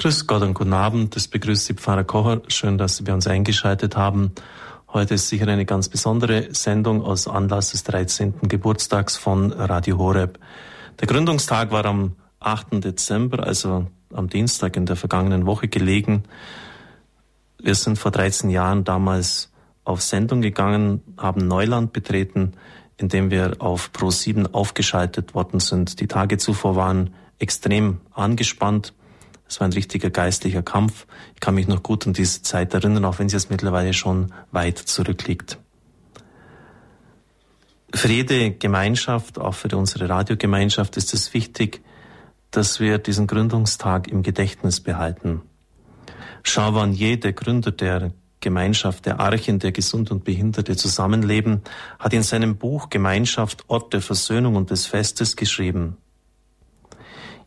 Grüß Gott und guten Abend. Das begrüßt Sie Pfarrer Kocher. Schön, dass Sie bei uns eingeschaltet haben. Heute ist sicher eine ganz besondere Sendung aus Anlass des 13. Geburtstags von Radio Horeb. Der Gründungstag war am 8. Dezember, also am Dienstag in der vergangenen Woche gelegen. Wir sind vor 13 Jahren damals auf Sendung gegangen, haben Neuland betreten, indem wir auf Pro 7 aufgeschaltet worden sind. Die Tage zuvor waren extrem angespannt. Es war ein richtiger geistlicher Kampf. Ich kann mich noch gut an diese Zeit erinnern, auch wenn sie jetzt mittlerweile schon weit zurückliegt. Für jede Gemeinschaft, auch für unsere Radiogemeinschaft, ist es wichtig, dass wir diesen Gründungstag im Gedächtnis behalten. Jean Vanier, der Gründer der Gemeinschaft der Arche, in der Gesund und Behinderte zusammenleben, hat in seinem Buch Gemeinschaft Ort der Versöhnung und des Festes geschrieben.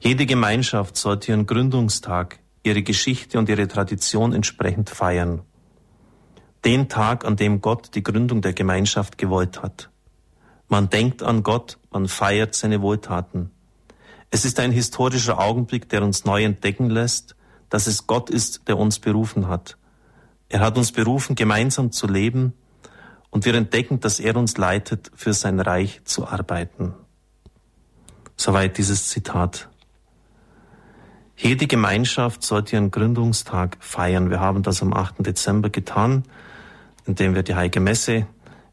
Jede Gemeinschaft sollte ihren Gründungstag, ihre Geschichte und ihre Tradition entsprechend feiern. Den Tag, an dem Gott die Gründung der Gemeinschaft gewollt hat. Man denkt an Gott, man feiert seine Wohltaten. Es ist ein historischer Augenblick, der uns neu entdecken lässt, dass es Gott ist, der uns berufen hat. Er hat uns berufen, gemeinsam zu leben, und wir entdecken, dass er uns leitet, für sein Reich zu arbeiten. Soweit dieses Zitat. Jede Gemeinschaft sollte ihren Gründungstag feiern. Wir haben das am 8. Dezember getan, indem wir die Heilige Messe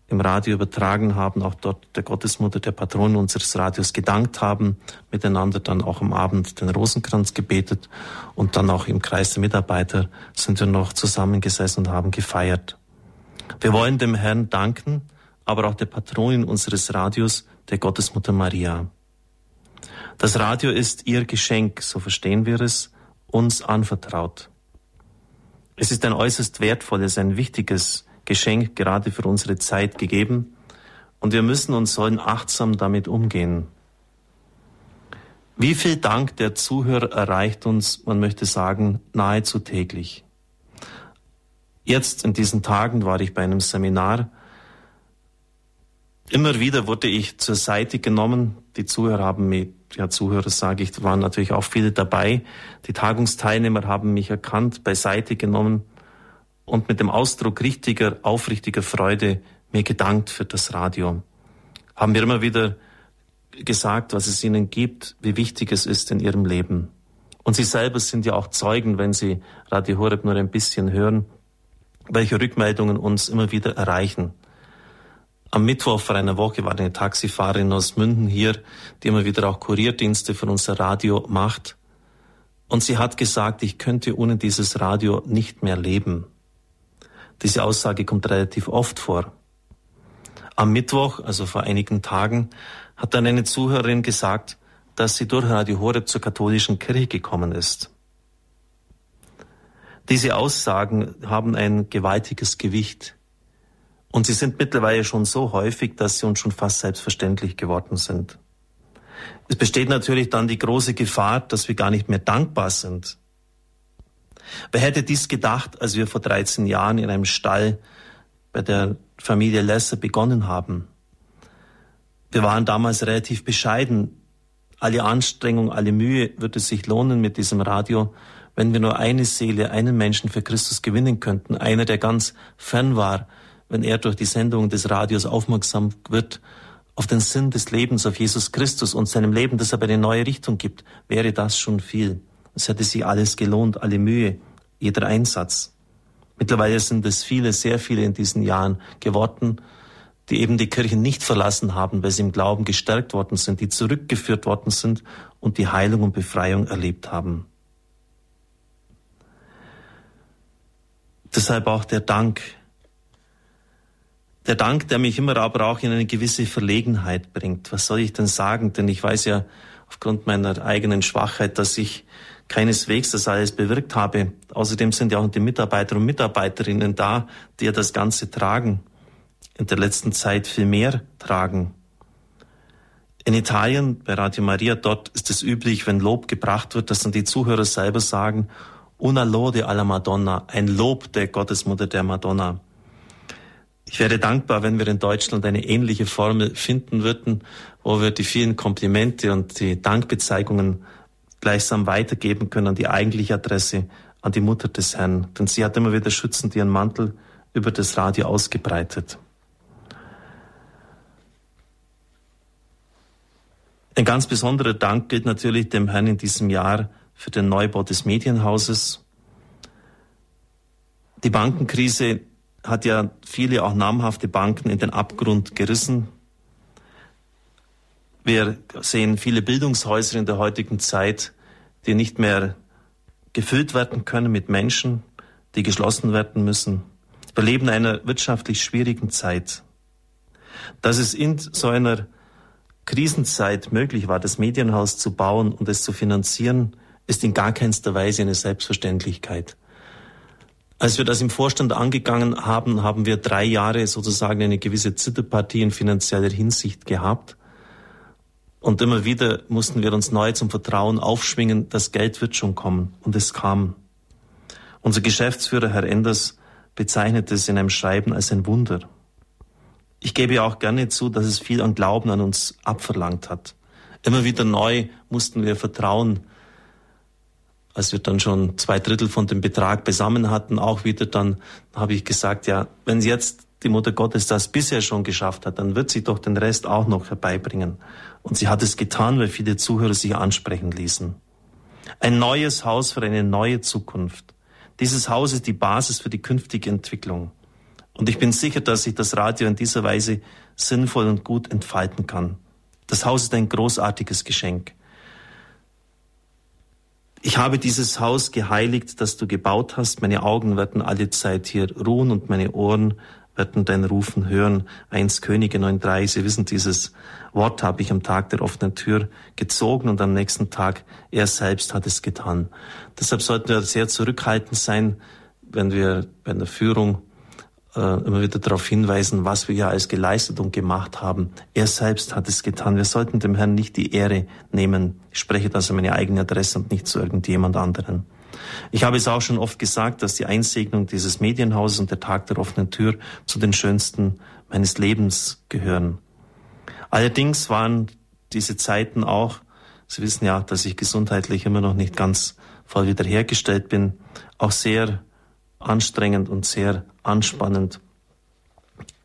im Radio übertragen haben, auch dort der Gottesmutter, der Patron unseres Radios gedankt haben, miteinander dann auch am Abend den Rosenkranz gebetet und dann auch im Kreis der Mitarbeiter sind wir noch zusammengesessen und haben gefeiert. Wir wollen dem Herrn danken, aber auch der Patronin unseres Radios, der Gottesmutter Maria. Das Radio ist ihr Geschenk, so verstehen wir es, uns anvertraut. Es ist ein äußerst wertvolles, ein wichtiges Geschenk gerade für unsere Zeit gegeben und wir müssen und sollen achtsam damit umgehen. Wie viel Dank der Zuhörer erreicht uns, man möchte sagen, nahezu täglich. Jetzt in diesen Tagen war ich bei einem Seminar. Immer wieder wurde ich zur Seite genommen. Die Zuhörer haben mich ja, Zuhörer sage ich, waren natürlich auch viele dabei. Die Tagungsteilnehmer haben mich erkannt, beiseite genommen und mit dem Ausdruck richtiger, aufrichtiger Freude mir gedankt für das Radio. Haben mir immer wieder gesagt, was es ihnen gibt, wie wichtig es ist in ihrem Leben. Und sie selber sind ja auch Zeugen, wenn sie Radio Horeb nur ein bisschen hören, welche Rückmeldungen uns immer wieder erreichen. Am Mittwoch vor einer Woche war eine Taxifahrerin aus Münden hier, die immer wieder auch Kurierdienste für unser Radio macht. Und sie hat gesagt, ich könnte ohne dieses Radio nicht mehr leben. Diese Aussage kommt relativ oft vor. Am Mittwoch, also vor einigen Tagen, hat dann eine Zuhörerin gesagt, dass sie durch Radio Horeb zur katholischen Kirche gekommen ist. Diese Aussagen haben ein gewaltiges Gewicht. Und sie sind mittlerweile schon so häufig, dass sie uns schon fast selbstverständlich geworden sind. Es besteht natürlich dann die große Gefahr, dass wir gar nicht mehr dankbar sind. Wer hätte dies gedacht, als wir vor 13 Jahren in einem Stall bei der Familie Lesser begonnen haben? Wir waren damals relativ bescheiden. Alle Anstrengung, alle Mühe würde sich lohnen mit diesem Radio, wenn wir nur eine Seele, einen Menschen für Christus gewinnen könnten, einer, der ganz fern war, wenn er durch die Sendung des Radios aufmerksam wird auf den Sinn des Lebens, auf Jesus Christus und seinem Leben, das aber eine neue Richtung gibt, wäre das schon viel. Es hätte sich alles gelohnt, alle Mühe, jeder Einsatz. Mittlerweile sind es viele, sehr viele in diesen Jahren geworden, die eben die Kirche nicht verlassen haben, weil sie im Glauben gestärkt worden sind, die zurückgeführt worden sind und die Heilung und Befreiung erlebt haben. Deshalb auch der Dank der Dank, der mich immer aber auch in eine gewisse Verlegenheit bringt. Was soll ich denn sagen? Denn ich weiß ja aufgrund meiner eigenen Schwachheit, dass ich keineswegs das alles bewirkt habe. Außerdem sind ja auch die Mitarbeiter und Mitarbeiterinnen da, die ja das Ganze tragen, in der letzten Zeit viel mehr tragen. In Italien, bei Radio Maria, dort ist es üblich, wenn Lob gebracht wird, dass dann die Zuhörer selber sagen, una lode alla Madonna, ein Lob der Gottesmutter der Madonna. Ich wäre dankbar, wenn wir in Deutschland eine ähnliche Formel finden würden, wo wir die vielen Komplimente und die Dankbezeigungen gleichsam weitergeben können an die eigentliche Adresse, an die Mutter des Herrn, denn sie hat immer wieder schützend ihren Mantel über das Radio ausgebreitet. Ein ganz besonderer Dank gilt natürlich dem Herrn in diesem Jahr für den Neubau des Medienhauses. Die Bankenkrise hat ja viele auch namhafte Banken in den Abgrund gerissen. Wir sehen viele Bildungshäuser in der heutigen Zeit, die nicht mehr gefüllt werden können mit Menschen, die geschlossen werden müssen. Wir leben in einer wirtschaftlich schwierigen Zeit. Dass es in so einer Krisenzeit möglich war, das Medienhaus zu bauen und es zu finanzieren, ist in gar keinster Weise eine Selbstverständlichkeit. Als wir das im Vorstand angegangen haben, haben wir drei Jahre sozusagen eine gewisse Zitterpartie in finanzieller Hinsicht gehabt. Und immer wieder mussten wir uns neu zum Vertrauen aufschwingen, das Geld wird schon kommen. Und es kam. Unser Geschäftsführer, Herr Enders, bezeichnet es in einem Schreiben als ein Wunder. Ich gebe auch gerne zu, dass es viel an Glauben an uns abverlangt hat. Immer wieder neu mussten wir vertrauen, als wir dann schon zwei Drittel von dem Betrag besammen hatten, auch wieder dann habe ich gesagt, ja, wenn jetzt die Mutter Gottes das bisher schon geschafft hat, dann wird sie doch den Rest auch noch herbeibringen. Und sie hat es getan, weil viele Zuhörer sich ansprechen ließen. Ein neues Haus für eine neue Zukunft. Dieses Haus ist die Basis für die künftige Entwicklung. Und ich bin sicher, dass sich das Radio in dieser Weise sinnvoll und gut entfalten kann. Das Haus ist ein großartiges Geschenk. Ich habe dieses Haus geheiligt, das du gebaut hast. Meine Augen werden alle Zeit hier ruhen und meine Ohren werden dein Rufen hören. Eins Könige 9.3, Sie wissen, dieses Wort habe ich am Tag der offenen Tür gezogen und am nächsten Tag, er selbst hat es getan. Deshalb sollten wir sehr zurückhaltend sein, wenn wir bei der Führung immer wieder darauf hinweisen, was wir ja alles geleistet und gemacht haben. Er selbst hat es getan. Wir sollten dem Herrn nicht die Ehre nehmen. Ich spreche das an meine eigene Adresse und nicht zu irgendjemand anderen. Ich habe es auch schon oft gesagt, dass die Einsegnung dieses Medienhauses und der Tag der offenen Tür zu den schönsten meines Lebens gehören. Allerdings waren diese Zeiten auch, Sie wissen ja, dass ich gesundheitlich immer noch nicht ganz voll wiederhergestellt bin, auch sehr anstrengend und sehr anspannend.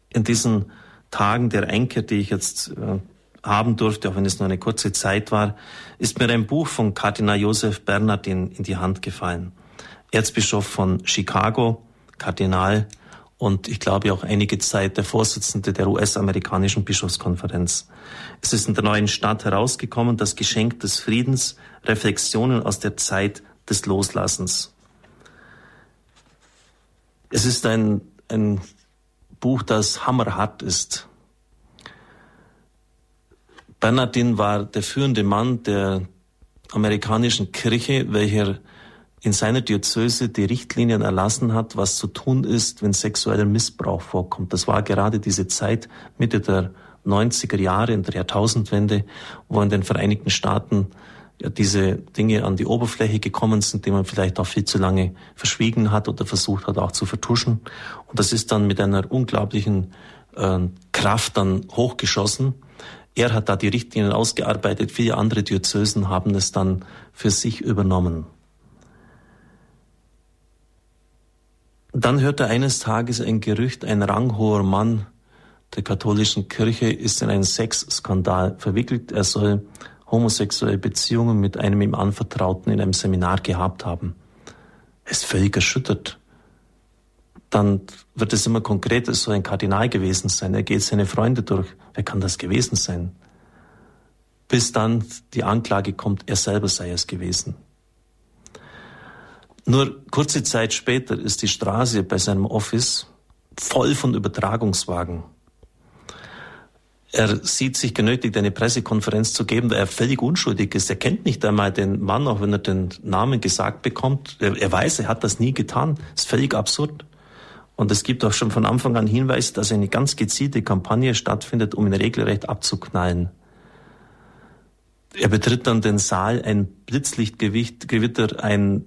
In diesen Tagen der Einkehr, die ich jetzt äh, haben durfte, auch wenn es nur eine kurze Zeit war, ist mir ein Buch von Kardinal Josef Bernardin in die Hand gefallen. Erzbischof von Chicago, Kardinal und ich glaube auch einige Zeit der Vorsitzende der US-amerikanischen Bischofskonferenz. Es ist in der neuen Stadt herausgekommen, das Geschenk des Friedens, Reflexionen aus der Zeit des Loslassens. Es ist ein, ein Buch, das hammerhart ist. Bernardin war der führende Mann der amerikanischen Kirche, welcher in seiner Diözese die Richtlinien erlassen hat, was zu tun ist, wenn sexueller Missbrauch vorkommt. Das war gerade diese Zeit Mitte der 90er Jahre in der Jahrtausendwende, wo in den Vereinigten Staaten ja, diese Dinge an die Oberfläche gekommen sind, die man vielleicht auch viel zu lange verschwiegen hat oder versucht hat auch zu vertuschen. Und das ist dann mit einer unglaublichen äh, Kraft dann hochgeschossen. Er hat da die Richtlinien ausgearbeitet, viele andere Diözesen haben es dann für sich übernommen. Dann hörte eines Tages ein Gerücht, ein ranghoher Mann der katholischen Kirche ist in einen Sexskandal verwickelt. Er soll homosexuelle Beziehungen mit einem ihm Anvertrauten in einem Seminar gehabt haben. Er ist völlig erschüttert dann wird es immer konkret, es soll ein Kardinal gewesen sein. Er geht seine Freunde durch. Wer kann das gewesen sein? Bis dann die Anklage kommt, er selber sei es gewesen. Nur kurze Zeit später ist die Straße bei seinem Office voll von Übertragungswagen. Er sieht sich genötigt, eine Pressekonferenz zu geben, da er völlig unschuldig ist. Er kennt nicht einmal den Mann, auch wenn er den Namen gesagt bekommt. Er, weiß, er hat das nie getan. Das ist völlig absurd. Und es gibt auch schon von Anfang an Hinweise, dass eine ganz gezielte Kampagne stattfindet, um ihn regelrecht abzuknallen. Er betritt dann den Saal, ein Blitzlichtgewitter, ein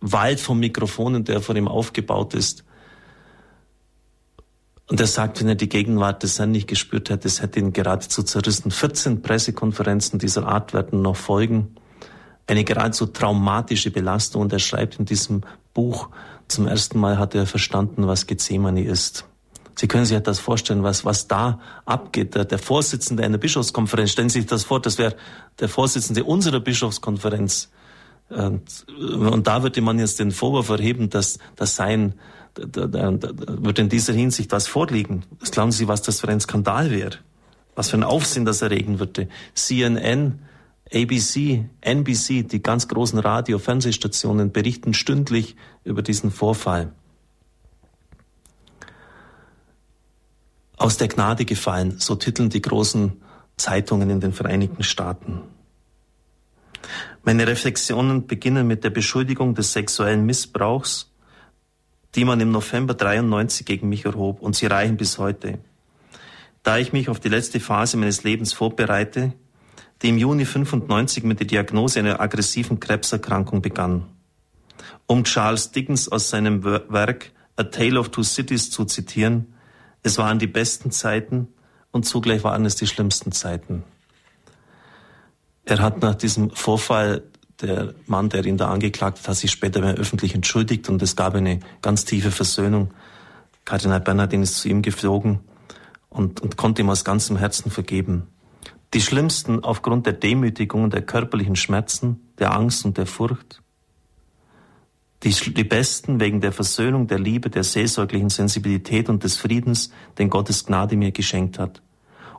Wald von Mikrofonen, der vor ihm aufgebaut ist. Und er sagt, wenn er die Gegenwart des Herrn nicht gespürt hätte, es hätte ihn geradezu zerrissen. 14 Pressekonferenzen dieser Art werden noch folgen. eine geradezu traumatische Belastung. Und er schreibt in diesem Buch, zum ersten Mal hat er verstanden, was Gethsemane ist. Sie können sich das vorstellen, was, was da abgeht. Der, der Vorsitzende einer Bischofskonferenz, stellen Sie sich das vor, das wäre der Vorsitzende unserer Bischofskonferenz. Und, und da würde man jetzt den Vorwurf erheben, dass, dass sein, da, da, da, wird in dieser Hinsicht was vorliegen. Was glauben Sie, was das für ein Skandal wäre? Was für ein Aufsehen das erregen würde? CNN, ABC, NBC, die ganz großen Radio-, Fernsehstationen berichten stündlich über diesen Vorfall. Aus der Gnade gefallen, so titeln die großen Zeitungen in den Vereinigten Staaten. Meine Reflexionen beginnen mit der Beschuldigung des sexuellen Missbrauchs, die man im November 93 gegen mich erhob, und sie reichen bis heute. Da ich mich auf die letzte Phase meines Lebens vorbereite, die im Juni 95 mit der Diagnose einer aggressiven Krebserkrankung begann. Um Charles Dickens aus seinem Werk A Tale of Two Cities zu zitieren, es waren die besten Zeiten und zugleich waren es die schlimmsten Zeiten. Er hat nach diesem Vorfall, der Mann, der ihn da angeklagt hat, hat sich später öffentlich entschuldigt und es gab eine ganz tiefe Versöhnung. Kardinal Bernhardin ist zu ihm geflogen und, und konnte ihm aus ganzem Herzen vergeben. Die schlimmsten aufgrund der Demütigung, der körperlichen Schmerzen, der Angst und der Furcht die, die Besten wegen der Versöhnung, der Liebe, der seelsorglichen Sensibilität und des Friedens, den Gottes Gnade mir geschenkt hat.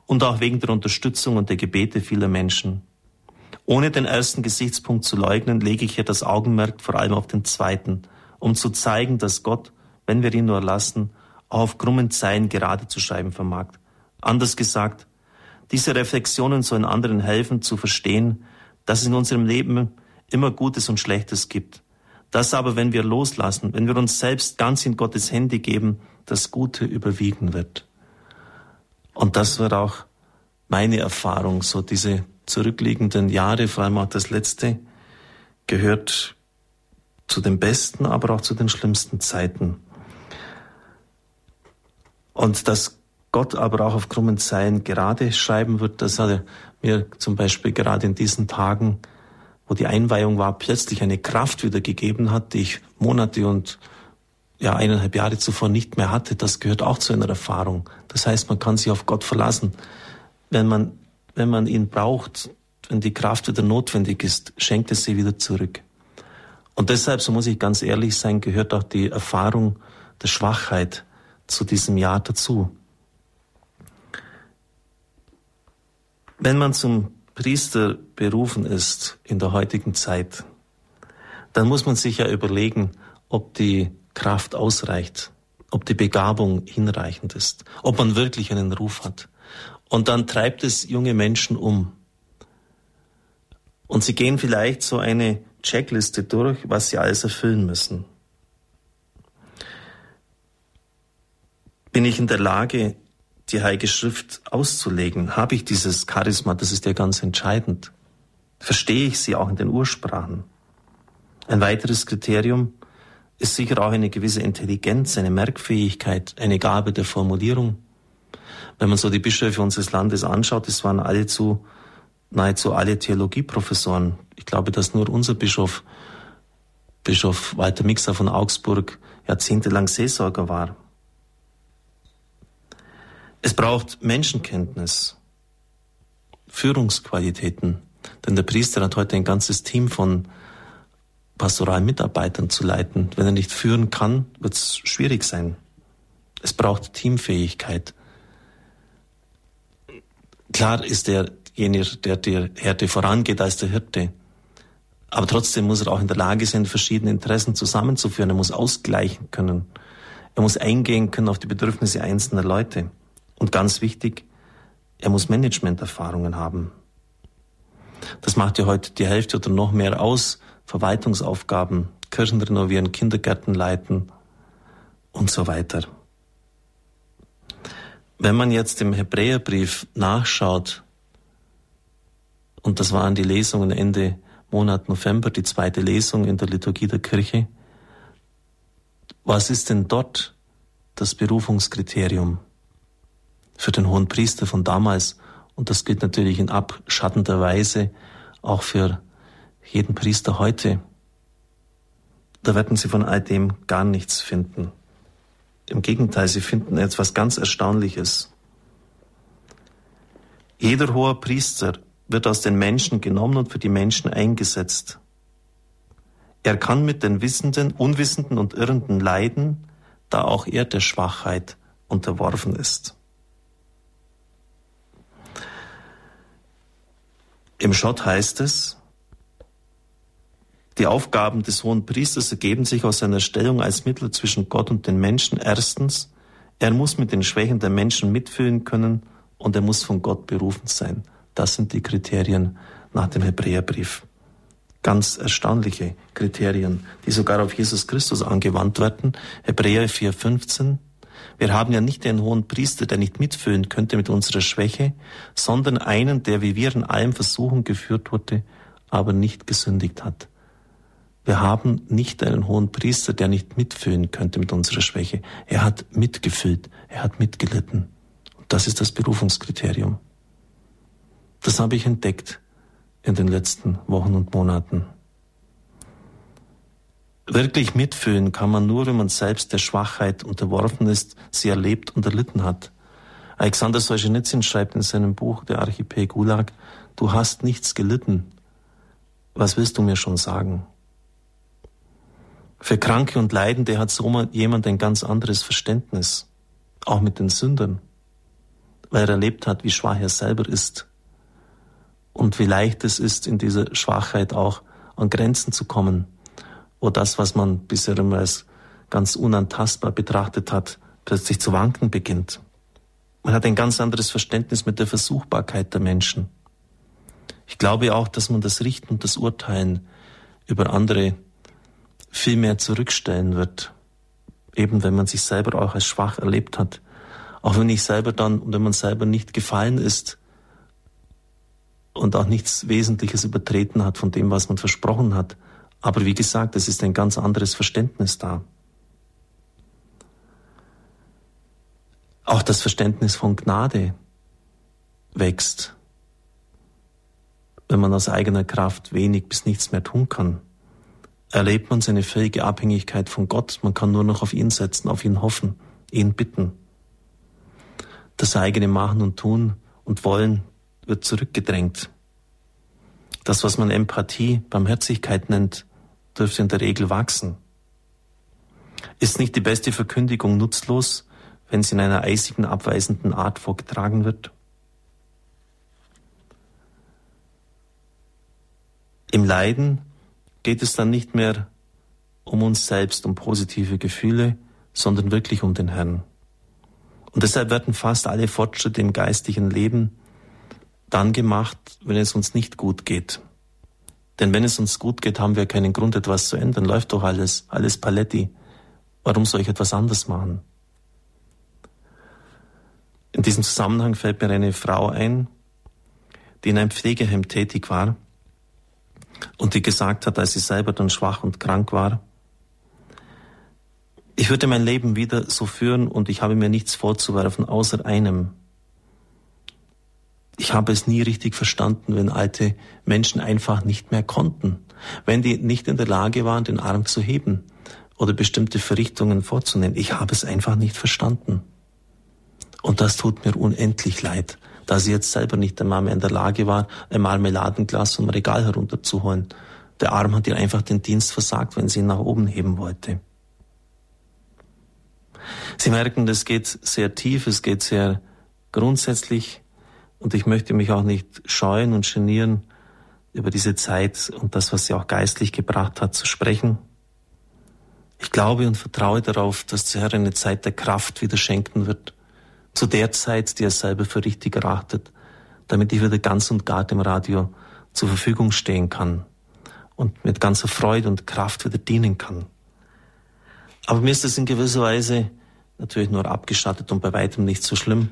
Und auch wegen der Unterstützung und der Gebete vieler Menschen. Ohne den ersten Gesichtspunkt zu leugnen, lege ich hier das Augenmerk vor allem auf den zweiten, um zu zeigen, dass Gott, wenn wir ihn nur lassen, auch auf krummen Zeilen gerade zu schreiben vermag. Anders gesagt, diese Reflexionen sollen anderen helfen zu verstehen, dass es in unserem Leben immer Gutes und Schlechtes gibt dass aber, wenn wir loslassen, wenn wir uns selbst ganz in Gottes Hände geben, das Gute überwiegen wird. Und das wird auch meine Erfahrung, so diese zurückliegenden Jahre, vor allem auch das letzte, gehört zu den besten, aber auch zu den schlimmsten Zeiten. Und dass Gott aber auch auf krummen Zeilen gerade schreiben wird, das hat er mir zum Beispiel gerade in diesen Tagen wo die Einweihung war, plötzlich eine Kraft wieder gegeben hat, die ich Monate und ja, eineinhalb Jahre zuvor nicht mehr hatte, das gehört auch zu einer Erfahrung. Das heißt, man kann sich auf Gott verlassen. Wenn man, wenn man ihn braucht, wenn die Kraft wieder notwendig ist, schenkt es sie wieder zurück. Und deshalb, so muss ich ganz ehrlich sein, gehört auch die Erfahrung der Schwachheit zu diesem Jahr dazu. Wenn man zum Priester berufen ist in der heutigen Zeit, dann muss man sich ja überlegen, ob die Kraft ausreicht, ob die Begabung hinreichend ist, ob man wirklich einen Ruf hat. Und dann treibt es junge Menschen um. Und sie gehen vielleicht so eine Checkliste durch, was sie alles erfüllen müssen. Bin ich in der Lage, die Heilige Schrift auszulegen? Habe ich dieses Charisma? Das ist ja ganz entscheidend. Verstehe ich sie auch in den Ursprachen? Ein weiteres Kriterium ist sicher auch eine gewisse Intelligenz, eine Merkfähigkeit, eine Gabe der Formulierung. Wenn man so die Bischöfe unseres Landes anschaut, es waren alle zu, nahezu alle Theologieprofessoren. Ich glaube, dass nur unser Bischof, Bischof Walter Mixer von Augsburg, jahrzehntelang Seelsorger war. Es braucht Menschenkenntnis, Führungsqualitäten, denn der Priester hat heute ein ganzes Team von Pastoralmitarbeitern zu leiten. Wenn er nicht führen kann, wird es schwierig sein. Es braucht Teamfähigkeit. Klar ist derjenige, der der Härte vorangeht als der Hirte. Aber trotzdem muss er auch in der Lage sein, verschiedene Interessen zusammenzuführen. Er muss ausgleichen können. Er muss eingehen können auf die Bedürfnisse einzelner Leute. Und ganz wichtig, er muss Managementerfahrungen haben. Das macht ja heute die Hälfte oder noch mehr aus. Verwaltungsaufgaben, Kirchen renovieren, Kindergärten leiten und so weiter. Wenn man jetzt im Hebräerbrief nachschaut, und das waren die Lesungen Ende Monat November, die zweite Lesung in der Liturgie der Kirche, was ist denn dort das Berufungskriterium? für den hohen Priester von damals. Und das gilt natürlich in abschattender Weise auch für jeden Priester heute, da werden Sie von all dem gar nichts finden. Im Gegenteil, Sie finden etwas ganz Erstaunliches. Jeder hohe Priester wird aus den Menschen genommen und für die Menschen eingesetzt. Er kann mit den Wissenden, Unwissenden und Irrenden leiden, da auch er der Schwachheit unterworfen ist. Im Schott heißt es, die Aufgaben des hohen Priesters ergeben sich aus seiner Stellung als Mittel zwischen Gott und den Menschen. Erstens, er muss mit den Schwächen der Menschen mitfühlen können und er muss von Gott berufen sein. Das sind die Kriterien nach dem Hebräerbrief. Ganz erstaunliche Kriterien, die sogar auf Jesus Christus angewandt werden. Hebräer 4,15. Wir haben ja nicht den hohen Priester, der nicht mitfühlen könnte mit unserer Schwäche, sondern einen, der wie wir in allem Versuchen geführt wurde, aber nicht gesündigt hat. Wir haben nicht einen hohen Priester, der nicht mitfühlen könnte mit unserer Schwäche. Er hat mitgefühlt, er hat mitgelitten. Und das ist das Berufungskriterium. Das habe ich entdeckt in den letzten Wochen und Monaten. Wirklich mitfühlen kann man nur, wenn man selbst der Schwachheit unterworfen ist, sie erlebt und erlitten hat. Alexander Solzhenitsyn schreibt in seinem Buch Der Archipel Gulag, du hast nichts gelitten. Was willst du mir schon sagen? Für Kranke und Leidende hat so jemand ein ganz anderes Verständnis, auch mit den Sündern, weil er erlebt hat, wie schwach er selber ist und wie leicht es ist, in dieser Schwachheit auch an Grenzen zu kommen, wo das, was man bisher immer als ganz unantastbar betrachtet hat, plötzlich zu wanken beginnt. Man hat ein ganz anderes Verständnis mit der Versuchbarkeit der Menschen. Ich glaube auch, dass man das Richten und das Urteilen über andere viel mehr zurückstellen wird. Eben wenn man sich selber auch als schwach erlebt hat. Auch wenn ich selber dann, wenn man selber nicht gefallen ist und auch nichts Wesentliches übertreten hat von dem, was man versprochen hat. Aber wie gesagt, es ist ein ganz anderes Verständnis da. Auch das Verständnis von Gnade wächst, wenn man aus eigener Kraft wenig bis nichts mehr tun kann erlebt man seine völlige Abhängigkeit von Gott. Man kann nur noch auf ihn setzen, auf ihn hoffen, ihn bitten. Das eigene Machen und Tun und Wollen wird zurückgedrängt. Das, was man Empathie, Barmherzigkeit nennt, dürfte in der Regel wachsen. Ist nicht die beste Verkündigung nutzlos, wenn sie in einer eisigen, abweisenden Art vorgetragen wird? Im Leiden geht es dann nicht mehr um uns selbst, um positive Gefühle, sondern wirklich um den Herrn. Und deshalb werden fast alle Fortschritte im geistlichen Leben dann gemacht, wenn es uns nicht gut geht. Denn wenn es uns gut geht, haben wir keinen Grund, etwas zu ändern. Läuft doch alles, alles Paletti. Warum soll ich etwas anders machen? In diesem Zusammenhang fällt mir eine Frau ein, die in einem Pflegeheim tätig war und die gesagt hat, als sie selber dann schwach und krank war, ich würde mein Leben wieder so führen und ich habe mir nichts vorzuwerfen, außer einem. Ich habe es nie richtig verstanden, wenn alte Menschen einfach nicht mehr konnten, wenn die nicht in der Lage waren, den Arm zu heben oder bestimmte Verrichtungen vorzunehmen. Ich habe es einfach nicht verstanden. Und das tut mir unendlich leid da sie jetzt selber nicht einmal mehr in der Lage war, ein Marmeladenglas vom Regal herunterzuholen. Der Arm hat ihr einfach den Dienst versagt, wenn sie ihn nach oben heben wollte. Sie merken, das geht sehr tief, es geht sehr grundsätzlich und ich möchte mich auch nicht scheuen und genieren, über diese Zeit und das, was sie auch geistlich gebracht hat, zu sprechen. Ich glaube und vertraue darauf, dass der Herr eine Zeit der Kraft wieder schenken wird, zu der Zeit, die er selber für richtig erachtet, damit ich wieder ganz und gar dem Radio zur Verfügung stehen kann und mit ganzer Freude und Kraft wieder dienen kann. Aber mir ist es in gewisser Weise natürlich nur abgestattet und bei weitem nicht so schlimm,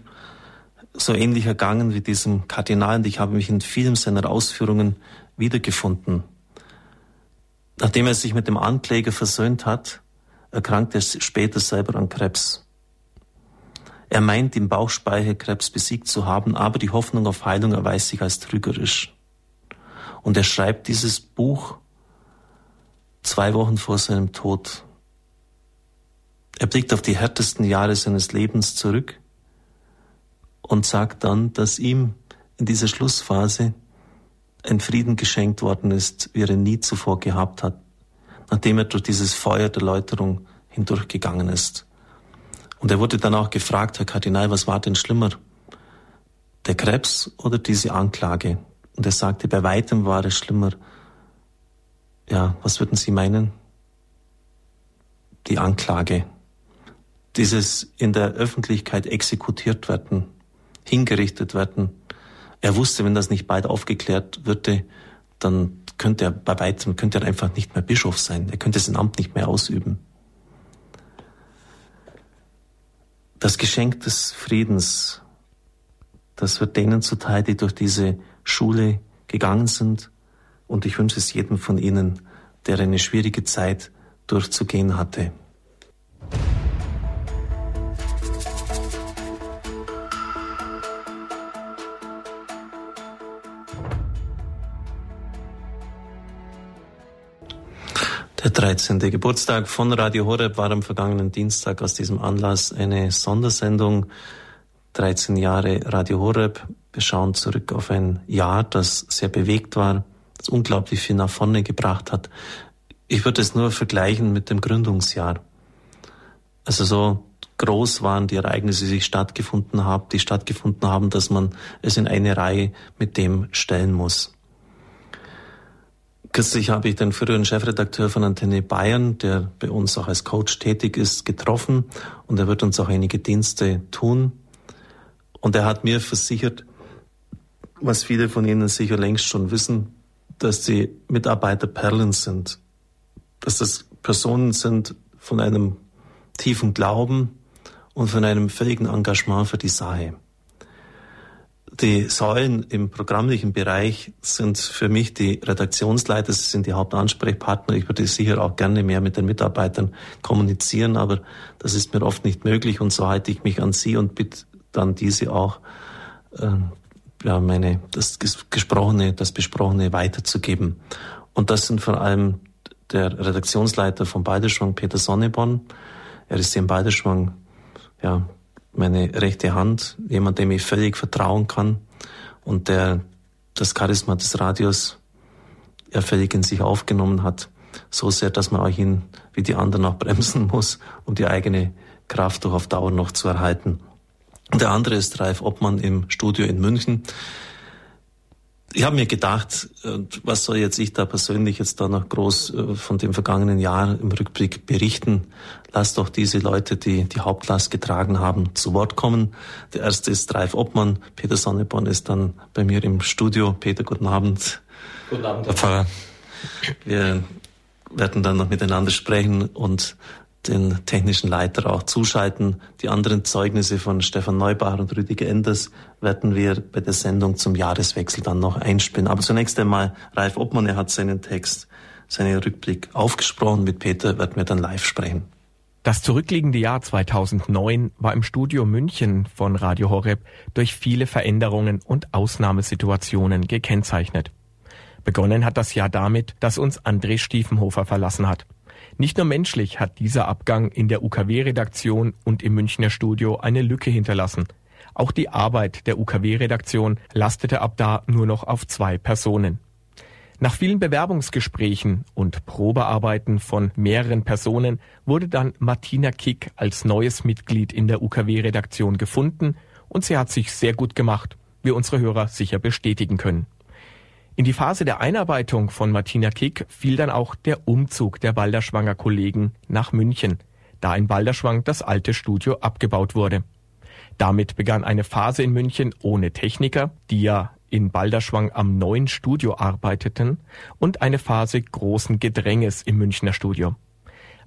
so ähnlich ergangen wie diesem Kardinal und ich habe mich in vielen seiner Ausführungen wiedergefunden. Nachdem er sich mit dem Ankläger versöhnt hat, erkrankte er später selber an Krebs. Er meint, den Bauchspeicherkrebs besiegt zu haben, aber die Hoffnung auf Heilung erweist sich als trügerisch. Und er schreibt dieses Buch zwei Wochen vor seinem Tod. Er blickt auf die härtesten Jahre seines Lebens zurück und sagt dann, dass ihm in dieser Schlussphase ein Frieden geschenkt worden ist, wie er ihn nie zuvor gehabt hat, nachdem er durch dieses Feuer der Läuterung hindurchgegangen ist. Und er wurde dann auch gefragt, Herr Kardinal, was war denn schlimmer? Der Krebs oder diese Anklage? Und er sagte, bei weitem war es schlimmer. Ja, was würden Sie meinen? Die Anklage. Dieses in der Öffentlichkeit exekutiert werden, hingerichtet werden. Er wusste, wenn das nicht bald aufgeklärt würde, dann könnte er bei weitem, könnte er einfach nicht mehr Bischof sein. Er könnte sein Amt nicht mehr ausüben. Das Geschenk des Friedens, das wird denen zuteil, die durch diese Schule gegangen sind. Und ich wünsche es jedem von Ihnen, der eine schwierige Zeit durchzugehen hatte. 13. Geburtstag von Radio Horeb war am vergangenen Dienstag aus diesem Anlass eine Sondersendung. 13 Jahre Radio Horeb. Wir schauen zurück auf ein Jahr, das sehr bewegt war, das unglaublich viel nach vorne gebracht hat. Ich würde es nur vergleichen mit dem Gründungsjahr. Also so groß waren die Ereignisse, die stattgefunden haben, die stattgefunden haben, dass man es in eine Reihe mit dem stellen muss. Kürzlich habe ich den früheren Chefredakteur von Antenne Bayern, der bei uns auch als Coach tätig ist, getroffen und er wird uns auch einige Dienste tun. Und er hat mir versichert, was viele von Ihnen sicher längst schon wissen, dass die Mitarbeiter Perlen sind, dass das Personen sind von einem tiefen Glauben und von einem völligen Engagement für die Sache. Die Säulen im programmlichen Bereich sind für mich die Redaktionsleiter, sie sind die Hauptansprechpartner. Ich würde sicher auch gerne mehr mit den Mitarbeitern kommunizieren, aber das ist mir oft nicht möglich und so halte ich mich an sie und bitte dann diese auch, äh, ja, meine, das Gesprochene, das Besprochene weiterzugeben. Und das sind vor allem der Redaktionsleiter von Balderschwang, Peter Sonneborn. Er ist hier in Balderschwang, ja, meine rechte Hand, jemand, dem ich völlig vertrauen kann und der das Charisma des Radios ja völlig in sich aufgenommen hat. So sehr, dass man auch ihn wie die anderen auch bremsen muss, um die eigene Kraft doch auf Dauer noch zu erhalten. Und der andere ist Ralf Obmann im Studio in München ich habe mir gedacht, was soll jetzt ich da persönlich jetzt da noch groß äh, von dem vergangenen Jahr im Rückblick berichten? Lass doch diese Leute, die die Hauptlast getragen haben, zu Wort kommen. Der erste ist Ralf Obmann. Peter Sonneborn ist dann bei mir im Studio. Peter, guten Abend. Guten Abend, Herr Pfarrer. Wir werden dann noch miteinander sprechen und den technischen Leiter auch zuschalten. Die anderen Zeugnisse von Stefan Neubach und Rüdiger Enders werden wir bei der Sendung zum Jahreswechsel dann noch einspielen. Aber zunächst einmal Ralf Obmann, er hat seinen Text, seinen Rückblick aufgesprochen. Mit Peter werden wir dann live sprechen. Das zurückliegende Jahr 2009 war im Studio München von Radio Horeb durch viele Veränderungen und Ausnahmesituationen gekennzeichnet. Begonnen hat das Jahr damit, dass uns André Stiefenhofer verlassen hat. Nicht nur menschlich hat dieser Abgang in der UKW-Redaktion und im Münchner Studio eine Lücke hinterlassen. Auch die Arbeit der UKW-Redaktion lastete ab da nur noch auf zwei Personen. Nach vielen Bewerbungsgesprächen und Probearbeiten von mehreren Personen wurde dann Martina Kick als neues Mitglied in der UKW-Redaktion gefunden und sie hat sich sehr gut gemacht, wie unsere Hörer sicher bestätigen können. In die Phase der Einarbeitung von Martina Kick fiel dann auch der Umzug der Balderschwanger Kollegen nach München, da in Balderschwang das alte Studio abgebaut wurde. Damit begann eine Phase in München ohne Techniker, die ja in Balderschwang am neuen Studio arbeiteten, und eine Phase großen Gedränges im Münchner Studio.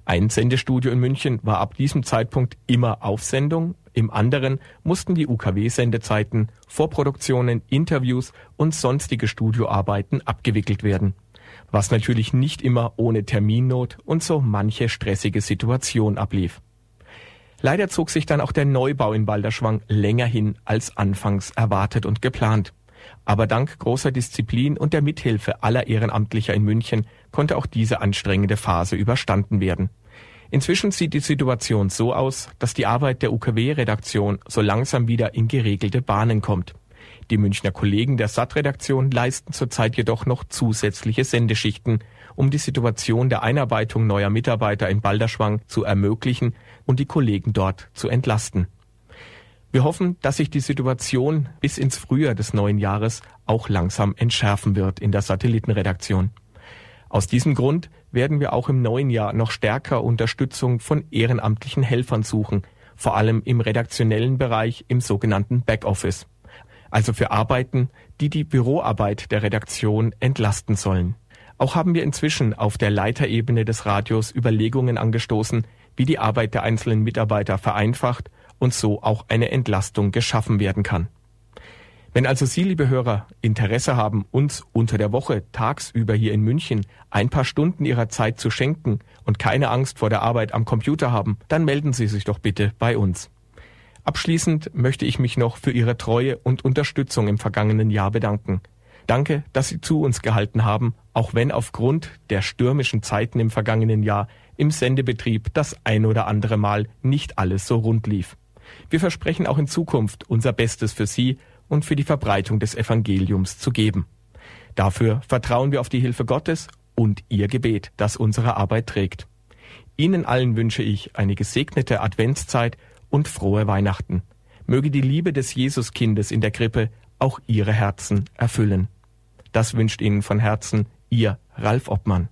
Ein Sendestudio in München war ab diesem Zeitpunkt immer auf Sendung, im anderen mussten die UKW-Sendezeiten, Vorproduktionen, Interviews und sonstige Studioarbeiten abgewickelt werden. Was natürlich nicht immer ohne Terminnot und so manche stressige Situation ablief. Leider zog sich dann auch der Neubau in Balderschwang länger hin als anfangs erwartet und geplant. Aber dank großer Disziplin und der Mithilfe aller Ehrenamtlicher in München konnte auch diese anstrengende Phase überstanden werden. Inzwischen sieht die Situation so aus, dass die Arbeit der UKW-Redaktion so langsam wieder in geregelte Bahnen kommt. Die Münchner Kollegen der SAT-Redaktion leisten zurzeit jedoch noch zusätzliche Sendeschichten, um die Situation der Einarbeitung neuer Mitarbeiter in Balderschwang zu ermöglichen und die Kollegen dort zu entlasten. Wir hoffen, dass sich die Situation bis ins Frühjahr des neuen Jahres auch langsam entschärfen wird in der Satellitenredaktion. Aus diesem Grund werden wir auch im neuen Jahr noch stärker Unterstützung von ehrenamtlichen Helfern suchen, vor allem im redaktionellen Bereich im sogenannten Backoffice, also für Arbeiten, die die Büroarbeit der Redaktion entlasten sollen. Auch haben wir inzwischen auf der Leiterebene des Radios Überlegungen angestoßen, wie die Arbeit der einzelnen Mitarbeiter vereinfacht und so auch eine Entlastung geschaffen werden kann. Wenn also Sie, liebe Hörer, Interesse haben, uns unter der Woche tagsüber hier in München ein paar Stunden Ihrer Zeit zu schenken und keine Angst vor der Arbeit am Computer haben, dann melden Sie sich doch bitte bei uns. Abschließend möchte ich mich noch für Ihre Treue und Unterstützung im vergangenen Jahr bedanken. Danke, dass Sie zu uns gehalten haben, auch wenn aufgrund der stürmischen Zeiten im vergangenen Jahr im Sendebetrieb das ein oder andere Mal nicht alles so rund lief. Wir versprechen auch in Zukunft unser Bestes für Sie und für die Verbreitung des Evangeliums zu geben. Dafür vertrauen wir auf die Hilfe Gottes und Ihr Gebet, das unsere Arbeit trägt. Ihnen allen wünsche ich eine gesegnete Adventszeit und frohe Weihnachten. Möge die Liebe des Jesuskindes in der Krippe auch Ihre Herzen erfüllen. Das wünscht Ihnen von Herzen Ihr Ralf Obmann.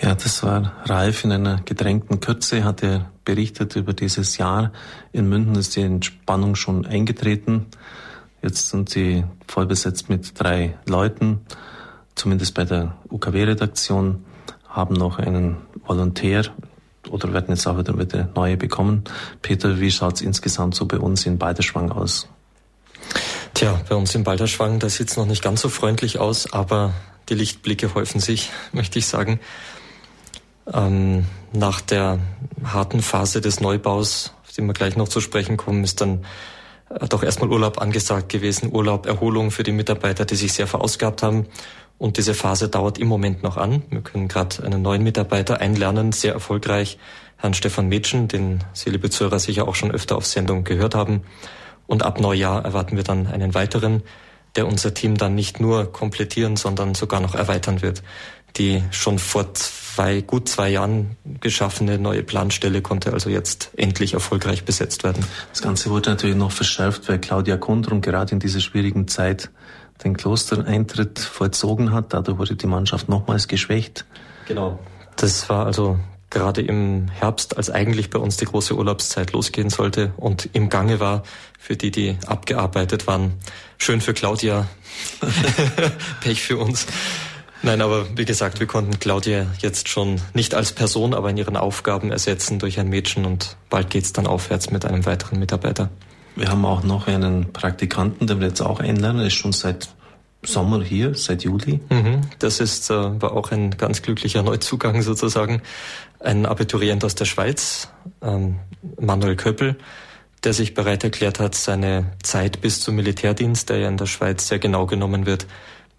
Ja, das war Ralf in einer gedrängten Kürze, hat er berichtet über dieses Jahr. In München ist die Entspannung schon eingetreten. Jetzt sind sie voll besetzt mit drei Leuten, zumindest bei der UKW-Redaktion, haben noch einen Volontär oder werden jetzt auch wieder, wieder neue bekommen. Peter, wie schaut es insgesamt so bei uns in Balderschwang aus? Tja, bei uns in Balderschwang, da sieht es noch nicht ganz so freundlich aus, aber die Lichtblicke häufen sich, möchte ich sagen. Ähm, nach der harten Phase des Neubaus, auf die wir gleich noch zu sprechen kommen, ist dann doch erstmal Urlaub angesagt gewesen. Urlaub, Erholung für die Mitarbeiter, die sich sehr verausgabt haben. Und diese Phase dauert im Moment noch an. Wir können gerade einen neuen Mitarbeiter einlernen, sehr erfolgreich, Herrn Stefan Metschen, den Sie, liebe Zuhörer, sicher auch schon öfter auf Sendung gehört haben. Und ab Neujahr erwarten wir dann einen weiteren, der unser Team dann nicht nur komplettieren, sondern sogar noch erweitern wird. Die schon vor zwei, gut zwei Jahren geschaffene neue Planstelle konnte also jetzt endlich erfolgreich besetzt werden. Das Ganze wurde natürlich noch verschärft, weil Claudia Kundrum gerade in dieser schwierigen Zeit den Klostereintritt vollzogen hat. Dadurch wurde die Mannschaft nochmals geschwächt. Genau. Das war also gerade im Herbst, als eigentlich bei uns die große Urlaubszeit losgehen sollte und im Gange war, für die, die abgearbeitet waren. Schön für Claudia, Pech für uns. Nein, aber wie gesagt, wir konnten Claudia jetzt schon nicht als Person, aber in ihren Aufgaben ersetzen durch ein Mädchen und bald geht's dann aufwärts mit einem weiteren Mitarbeiter. Wir haben auch noch einen Praktikanten, den wir jetzt auch einlernen, er ist schon seit Sommer hier, seit Juli. Mhm, das ist, äh, war auch ein ganz glücklicher Neuzugang sozusagen. Ein Abiturient aus der Schweiz, ähm, Manuel Köppel, der sich bereit erklärt hat, seine Zeit bis zum Militärdienst, der ja in der Schweiz sehr genau genommen wird,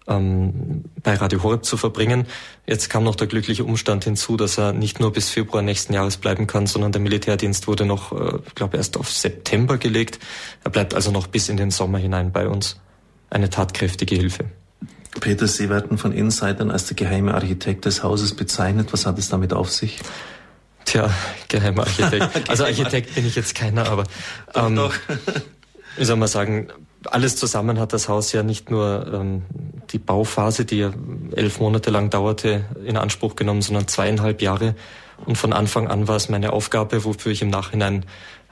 ähm, bei Radio Horeb zu verbringen. Jetzt kam noch der glückliche Umstand hinzu, dass er nicht nur bis Februar nächsten Jahres bleiben kann, sondern der Militärdienst wurde noch, äh, ich glaube, erst auf September gelegt. Er bleibt also noch bis in den Sommer hinein bei uns. Eine tatkräftige Hilfe. Peter, Sie werden von Insidern als der geheime Architekt des Hauses bezeichnet. Was hat es damit auf sich? Tja, geheimer Architekt. Also Architekt bin ich jetzt keiner, aber ähm, doch, doch. wie soll man sagen, alles zusammen hat das Haus ja nicht nur ähm, die Bauphase, die ja elf Monate lang dauerte, in Anspruch genommen, sondern zweieinhalb Jahre. Und von Anfang an war es meine Aufgabe, wofür ich im Nachhinein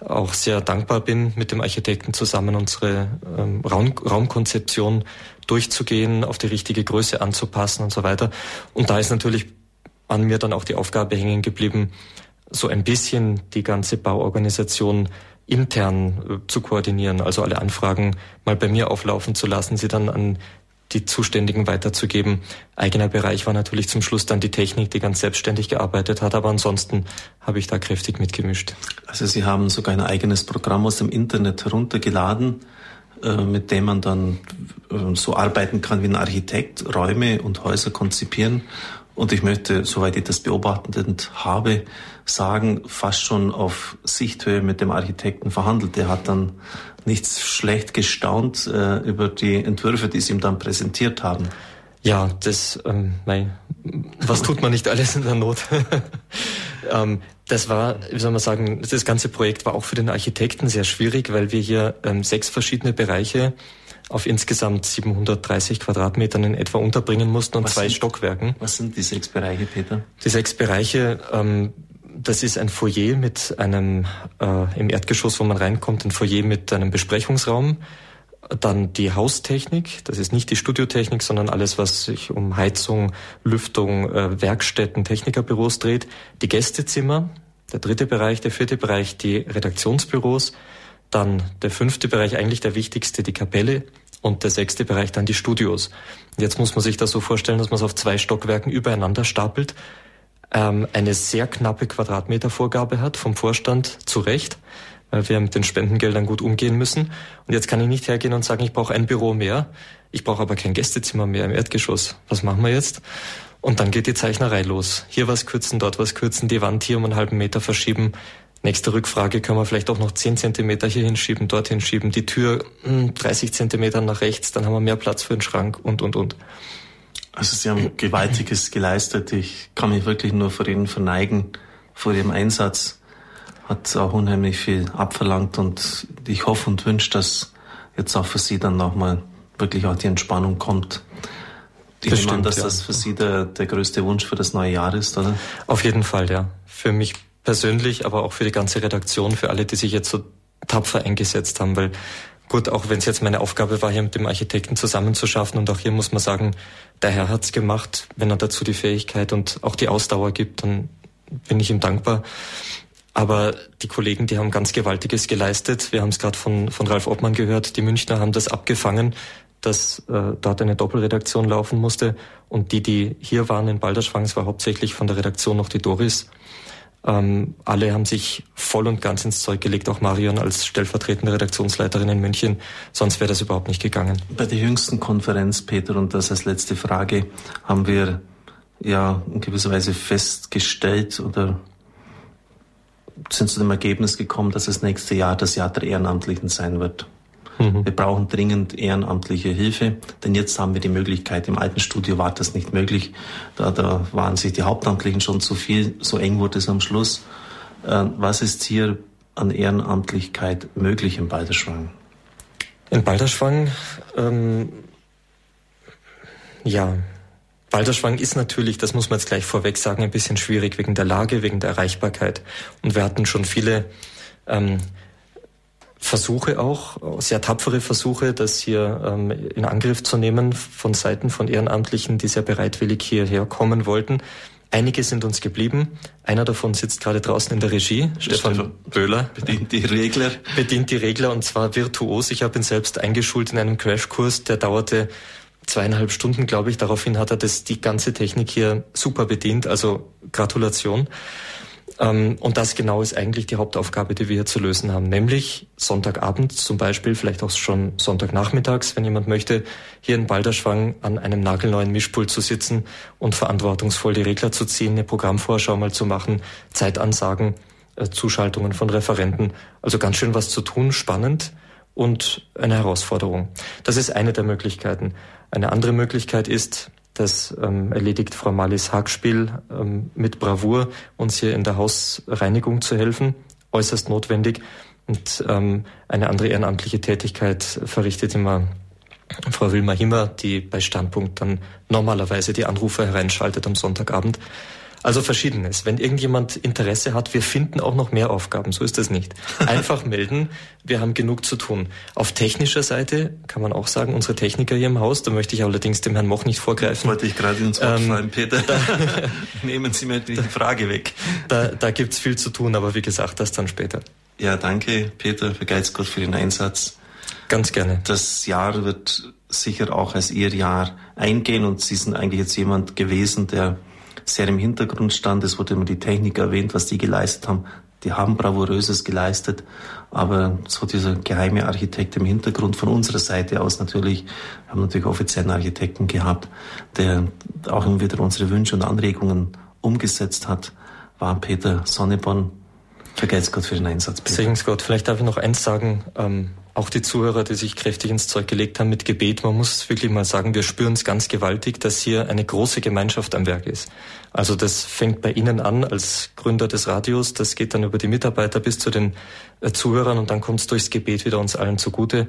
auch sehr dankbar bin, mit dem Architekten zusammen unsere ähm, Raum, Raumkonzeption durchzugehen, auf die richtige Größe anzupassen und so weiter. Und da ist natürlich an mir dann auch die Aufgabe hängen geblieben, so ein bisschen die ganze Bauorganisation intern äh, zu koordinieren, also alle Anfragen mal bei mir auflaufen zu lassen, sie dann an die Zuständigen weiterzugeben. Eigener Bereich war natürlich zum Schluss dann die Technik, die ganz selbstständig gearbeitet hat, aber ansonsten habe ich da kräftig mitgemischt. Also Sie haben sogar ein eigenes Programm aus dem Internet heruntergeladen, äh, mit dem man dann äh, so arbeiten kann wie ein Architekt, Räume und Häuser konzipieren. Und ich möchte, soweit ich das beobachtend habe, sagen, fast schon auf Sichthöhe mit dem Architekten verhandelt. Der hat dann nichts schlecht gestaunt äh, über die Entwürfe, die sie ihm dann präsentiert haben. Ja, das, ähm, mein, was tut man nicht alles in der Not? ähm, das war, wie soll man sagen, das ganze Projekt war auch für den Architekten sehr schwierig, weil wir hier ähm, sechs verschiedene Bereiche auf insgesamt 730 Quadratmetern in etwa unterbringen mussten und was zwei sind, Stockwerken. Was sind die sechs Bereiche, Peter? Die sechs Bereiche, ähm, das ist ein Foyer mit einem, äh, im Erdgeschoss, wo man reinkommt, ein Foyer mit einem Besprechungsraum, dann die Haustechnik, das ist nicht die Studiotechnik, sondern alles, was sich um Heizung, Lüftung, äh, Werkstätten, Technikerbüros dreht. Die Gästezimmer, der dritte Bereich, der vierte Bereich, die Redaktionsbüros, dann der fünfte Bereich, eigentlich der wichtigste, die Kapelle und der sechste Bereich dann die Studios. Jetzt muss man sich das so vorstellen, dass man es auf zwei Stockwerken übereinander stapelt, ähm, eine sehr knappe Quadratmetervorgabe hat vom Vorstand zu Recht weil wir mit den Spendengeldern gut umgehen müssen. Und jetzt kann ich nicht hergehen und sagen, ich brauche ein Büro mehr, ich brauche aber kein Gästezimmer mehr im Erdgeschoss. Was machen wir jetzt? Und dann geht die Zeichnerei los. Hier was kürzen, dort was kürzen, die Wand hier um einen halben Meter verschieben. Nächste Rückfrage, können wir vielleicht auch noch 10 Zentimeter hier hinschieben, dort hinschieben, die Tür 30 hm, Zentimeter nach rechts, dann haben wir mehr Platz für den Schrank und, und, und. Also Sie haben Gewaltiges geleistet. Ich kann mich wirklich nur vor Ihnen verneigen, vor Ihrem Einsatz hat auch unheimlich viel abverlangt und ich hoffe und wünsche, dass jetzt auch für Sie dann nochmal wirklich auch die Entspannung kommt. Ich nehme an, dass ja. das für Sie der, der größte Wunsch für das neue Jahr ist, oder? Auf jeden Fall, ja. Für mich persönlich, aber auch für die ganze Redaktion, für alle, die sich jetzt so tapfer eingesetzt haben, weil gut, auch wenn es jetzt meine Aufgabe war, hier mit dem Architekten zusammenzuschaffen und auch hier muss man sagen, der Herr hat's gemacht, wenn er dazu die Fähigkeit und auch die Ausdauer gibt, dann bin ich ihm dankbar. Aber die Kollegen, die haben ganz Gewaltiges geleistet. Wir haben es gerade von, von Ralf Obmann gehört. Die Münchner haben das abgefangen, dass äh, dort eine Doppelredaktion laufen musste. Und die, die hier waren in Balderschwang, es war hauptsächlich von der Redaktion noch die Doris. Ähm, alle haben sich voll und ganz ins Zeug gelegt, auch Marion als stellvertretende Redaktionsleiterin in München. Sonst wäre das überhaupt nicht gegangen. Bei der jüngsten Konferenz, Peter, und das als letzte Frage, haben wir ja in gewisser Weise festgestellt oder sind zu dem Ergebnis gekommen, dass das nächste Jahr das Jahr der Ehrenamtlichen sein wird. Mhm. Wir brauchen dringend ehrenamtliche Hilfe, denn jetzt haben wir die Möglichkeit. Im alten Studio war das nicht möglich. Da, da waren sich die Hauptamtlichen schon zu viel, so eng wurde es am Schluss. Äh, was ist hier an Ehrenamtlichkeit möglich in Balderschwang? In Balderschwang, ähm, ja, Balderschwang ist natürlich, das muss man jetzt gleich vorweg sagen, ein bisschen schwierig wegen der Lage, wegen der Erreichbarkeit. Und wir hatten schon viele ähm, Versuche auch, sehr tapfere Versuche, das hier ähm, in Angriff zu nehmen von Seiten von Ehrenamtlichen, die sehr bereitwillig hierher kommen wollten. Einige sind uns geblieben. Einer davon sitzt gerade draußen in der Regie. Stefan, Stefan Böhler. Bedient die Regler. Bedient die Regler und zwar virtuos. Ich habe ihn selbst eingeschult in einem Crashkurs, der dauerte zweieinhalb Stunden, glaube ich. Daraufhin hat er das, die ganze Technik hier super bedient. Also Gratulation. Ähm, und das genau ist eigentlich die Hauptaufgabe, die wir hier zu lösen haben. Nämlich Sonntagabend zum Beispiel, vielleicht auch schon Sonntagnachmittags, wenn jemand möchte, hier in Balderschwang an einem nagelneuen Mischpult zu sitzen und verantwortungsvoll die Regler zu ziehen, eine Programmvorschau mal zu machen, Zeitansagen, äh, Zuschaltungen von Referenten. Also ganz schön was zu tun, spannend und eine Herausforderung. Das ist eine der Möglichkeiten. Eine andere Möglichkeit ist, das ähm, erledigt Frau Malis Hagspiel ähm, mit Bravour, uns hier in der Hausreinigung zu helfen, äußerst notwendig. Und ähm, eine andere ehrenamtliche Tätigkeit verrichtet immer Frau Wilma Himmer, die bei Standpunkt dann normalerweise die Anrufe hereinschaltet am Sonntagabend. Also verschiedenes. Wenn irgendjemand Interesse hat, wir finden auch noch mehr Aufgaben, so ist das nicht. Einfach melden, wir haben genug zu tun. Auf technischer Seite kann man auch sagen, unsere Techniker hier im Haus, da möchte ich allerdings dem Herrn Moch nicht vorgreifen. Wollte ich gerade ins Wort ähm, fallen, Peter. Da, Nehmen Sie mir die Frage weg. Da, da gibt's viel zu tun, aber wie gesagt, das dann später. Ja, danke, Peter, für Geizgott für den Einsatz. Ganz gerne. Das Jahr wird sicher auch als Ihr Jahr eingehen und Sie sind eigentlich jetzt jemand gewesen, der sehr im Hintergrund stand. Es wurde immer die Technik erwähnt, was die geleistet haben. die haben bravouröses geleistet, aber so dieser geheime Architekt im Hintergrund von unserer Seite aus natürlich, haben natürlich offiziellen Architekten gehabt, der auch immer wieder unsere Wünsche und Anregungen umgesetzt hat, war Peter Sonneborn. Vergelt's Gott für den Einsatz. Peter. Segens Gott. Vielleicht darf ich noch eins sagen. Ähm, auch die Zuhörer, die sich kräftig ins Zeug gelegt haben mit Gebet, man muss wirklich mal sagen, wir spüren es ganz gewaltig, dass hier eine große Gemeinschaft am Werk ist. Also das fängt bei Ihnen an als Gründer des Radios, das geht dann über die Mitarbeiter bis zu den äh, Zuhörern und dann kommt es durchs Gebet wieder uns allen zugute.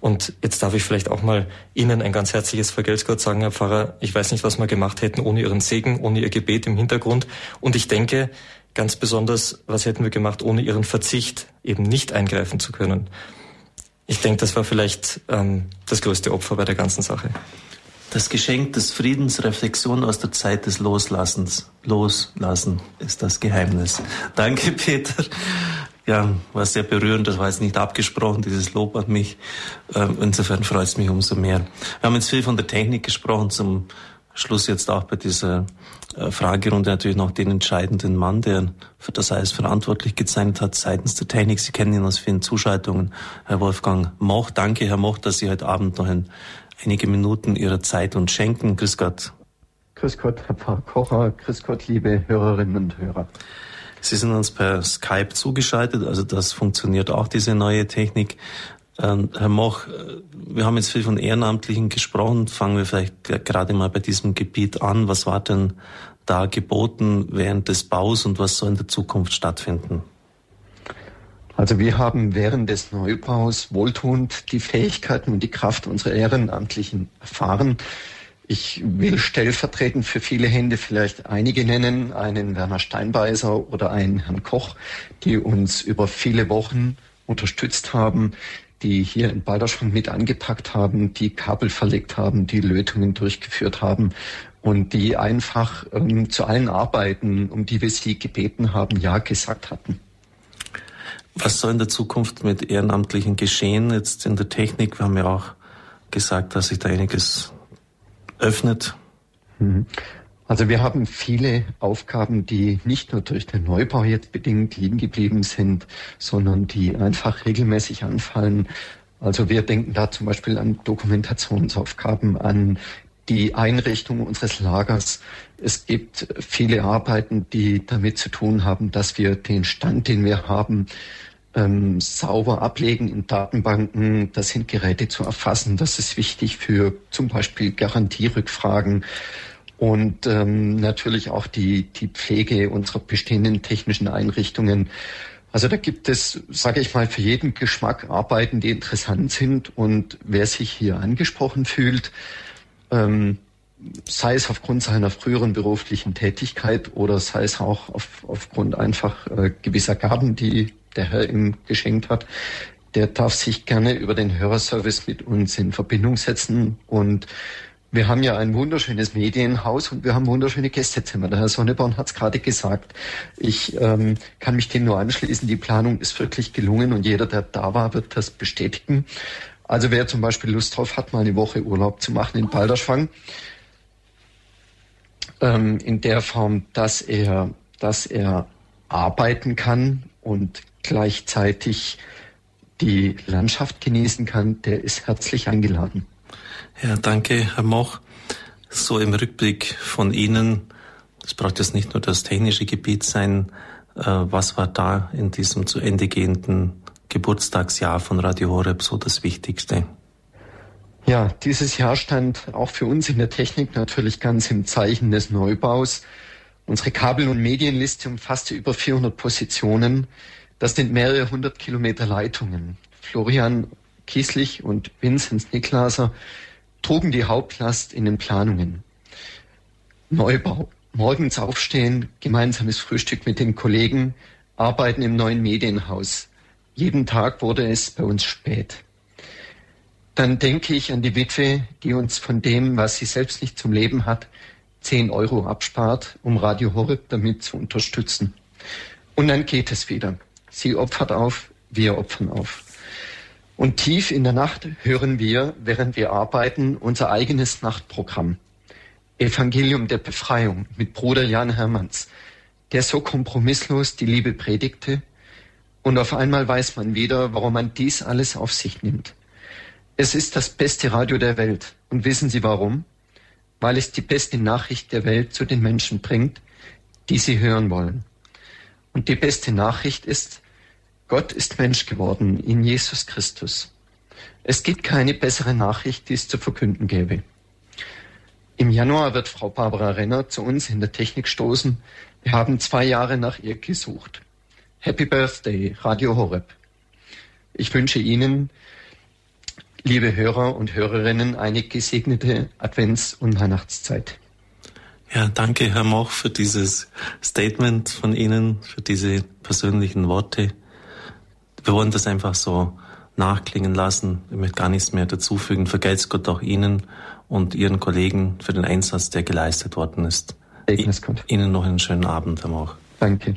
Und jetzt darf ich vielleicht auch mal Ihnen ein ganz herzliches Vergelt's Gott sagen, Herr Pfarrer. Ich weiß nicht, was wir gemacht hätten ohne Ihren Segen, ohne Ihr Gebet im Hintergrund. Und ich denke, ganz besonders, was hätten wir gemacht ohne Ihren Verzicht, eben nicht eingreifen zu können. Ich denke, das war vielleicht ähm, das größte Opfer bei der ganzen Sache. Das Geschenk des Friedens, Reflexion aus der Zeit des Loslassens. Loslassen ist das Geheimnis. Danke, Peter. Ja, war sehr berührend. Das war jetzt nicht abgesprochen, dieses Lob an mich. Ähm, insofern freut es mich umso mehr. Wir haben jetzt viel von der Technik gesprochen. Zum Schluss jetzt auch bei dieser Fragerunde natürlich noch den entscheidenden Mann, der für das alles verantwortlich gezeichnet hat seitens der Technik. Sie kennen ihn aus vielen Zuschaltungen, Herr Wolfgang Moch. Danke, Herr Moch, dass Sie heute Abend noch ein, einige Minuten Ihrer Zeit uns schenken. Grüß Gott. Grüß Gott, Herr Pfarrer Kocher. Grüß Gott, liebe Hörerinnen und Hörer. Sie sind uns per Skype zugeschaltet, also das funktioniert auch, diese neue Technik. Ähm, Herr Moch, äh, wir haben jetzt viel von Ehrenamtlichen gesprochen. Fangen wir vielleicht gerade mal bei diesem Gebiet an. Was war denn da geboten während des Baus und was soll in der Zukunft stattfinden? Also wir haben während des Neubaus wohltuend die Fähigkeiten und die Kraft unserer Ehrenamtlichen erfahren. Ich will stellvertretend für viele Hände vielleicht einige nennen, einen Werner Steinbeißer oder einen Herrn Koch, die uns über viele Wochen unterstützt haben, die hier in Balderschwang mit angepackt haben, die Kabel verlegt haben, die Lötungen durchgeführt haben und die einfach ähm, zu allen Arbeiten, um die wir sie gebeten haben, ja gesagt hatten. Was soll in der Zukunft mit Ehrenamtlichen geschehen? Jetzt in der Technik, wir haben ja auch gesagt, dass sich da einiges öffnet. Mhm. Also wir haben viele Aufgaben, die nicht nur durch den Neubau jetzt bedingt liegen geblieben sind, sondern die einfach regelmäßig anfallen. Also wir denken da zum Beispiel an Dokumentationsaufgaben, an die Einrichtung unseres Lagers. Es gibt viele Arbeiten, die damit zu tun haben, dass wir den Stand, den wir haben, ähm, sauber ablegen in Datenbanken. Das sind Geräte zu erfassen. Das ist wichtig für zum Beispiel Garantierückfragen und ähm, natürlich auch die, die Pflege unserer bestehenden technischen Einrichtungen. Also da gibt es, sage ich mal, für jeden Geschmack Arbeiten, die interessant sind. Und wer sich hier angesprochen fühlt, ähm, sei es aufgrund seiner früheren beruflichen Tätigkeit oder sei es auch auf, aufgrund einfach äh, gewisser Gaben, die der Herr ihm geschenkt hat, der darf sich gerne über den Hörerservice mit uns in Verbindung setzen und wir haben ja ein wunderschönes Medienhaus und wir haben wunderschöne Gästezimmer. Der Herr Sonneborn hat es gerade gesagt. Ich ähm, kann mich dem nur anschließen. Die Planung ist wirklich gelungen und jeder, der da war, wird das bestätigen. Also wer zum Beispiel Lust drauf hat, mal eine Woche Urlaub zu machen in Balderschwang, ähm, in der Form, dass er, dass er arbeiten kann und gleichzeitig die Landschaft genießen kann, der ist herzlich eingeladen. Ja, danke, Herr Moch. So im Rückblick von Ihnen, das braucht jetzt nicht nur das technische Gebiet sein, äh, was war da in diesem zu Ende gehenden Geburtstagsjahr von Radio Horeb so das Wichtigste? Ja, dieses Jahr stand auch für uns in der Technik natürlich ganz im Zeichen des Neubaus. Unsere Kabel- und Medienliste umfasste über 400 Positionen. Das sind mehrere hundert Kilometer Leitungen. Florian Kieslich und Vinzenz Niklaser trugen die Hauptlast in den Planungen. Neubau, morgens aufstehen, gemeinsames Frühstück mit den Kollegen, arbeiten im neuen Medienhaus. Jeden Tag wurde es bei uns spät. Dann denke ich an die Witwe, die uns von dem, was sie selbst nicht zum Leben hat, 10 Euro abspart, um Radio Horeb damit zu unterstützen. Und dann geht es wieder. Sie opfert auf, wir opfern auf. Und tief in der Nacht hören wir, während wir arbeiten, unser eigenes Nachtprogramm. Evangelium der Befreiung mit Bruder Jan Hermanns, der so kompromisslos die Liebe predigte Und auf einmal weiß man wieder, warum man dies alles auf sich nimmt. Es ist das beste Radio der Welt. Und wissen Sie warum? Weil es die beste Nachricht der Welt zu den Menschen bringt, die sie hören wollen. Und die beste Nachricht ist, Gott ist Mensch geworden in Jesus Christus. Es gibt keine bessere Nachricht, die es zu verkünden gäbe. Im Januar wird Frau Barbara Renner zu uns in der Technik stoßen. Wir haben zwei Jahre nach ihr gesucht. Happy Birthday, Radio Horeb. Ich wünsche Ihnen liebe Hörer und Hörerinnen, eine gesegnete Advents- und Weihnachtszeit. Ja, danke, Herr Moch, für dieses Statement von Ihnen, für diese persönlichen Worte. Wir wollen das einfach so nachklingen lassen. Ich möchte gar nichts mehr dazufügen. Vergelt's Gott auch Ihnen und Ihren Kollegen für den Einsatz, der geleistet worden ist. Ihnen noch einen schönen Abend, Herr Moch. Danke.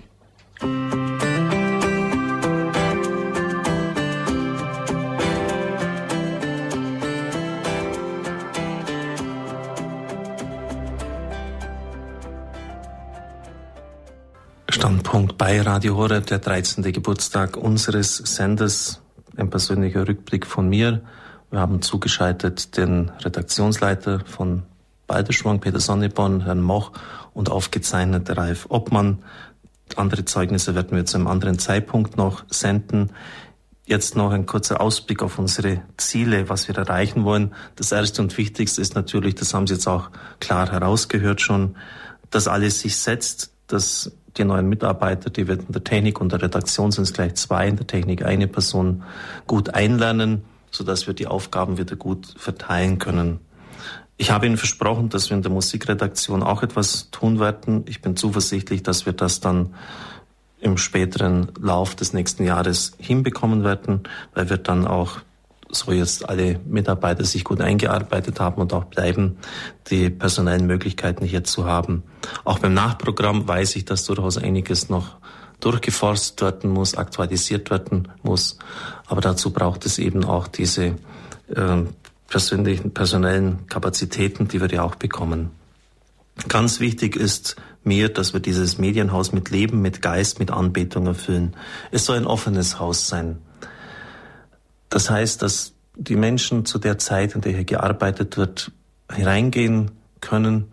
Standpunkt bei Radio Horeb, der 13. Geburtstag unseres Senders. Ein persönlicher Rückblick von mir. Wir haben zugeschaltet den Redaktionsleiter von Balderschwang, Peter Sonneborn, Herrn Moch und aufgezeichnet Ralf Obmann. Andere Zeugnisse werden wir zu einem anderen Zeitpunkt noch senden. Jetzt noch ein kurzer Ausblick auf unsere Ziele, was wir erreichen wollen. Das erste und wichtigste ist natürlich, das haben Sie jetzt auch klar herausgehört schon, dass alles sich setzt, dass die neuen Mitarbeiter, die wir in der Technik und der Redaktion sind es gleich zwei, in der Technik eine Person gut einlernen, sodass wir die Aufgaben wieder gut verteilen können. Ich habe Ihnen versprochen, dass wir in der Musikredaktion auch etwas tun werden. Ich bin zuversichtlich, dass wir das dann im späteren Lauf des nächsten Jahres hinbekommen werden, weil wir dann auch so jetzt alle Mitarbeiter sich gut eingearbeitet haben und auch bleiben, die personellen Möglichkeiten hier zu haben. Auch beim Nachprogramm weiß ich, dass durchaus einiges noch durchgeforstet werden muss, aktualisiert werden muss. Aber dazu braucht es eben auch diese äh, persönlichen, personellen Kapazitäten, die wir ja auch bekommen. Ganz wichtig ist mir, dass wir dieses Medienhaus mit Leben, mit Geist, mit Anbetung erfüllen. Es soll ein offenes Haus sein. Das heißt, dass die Menschen zu der Zeit, in der hier gearbeitet wird, hineingehen können,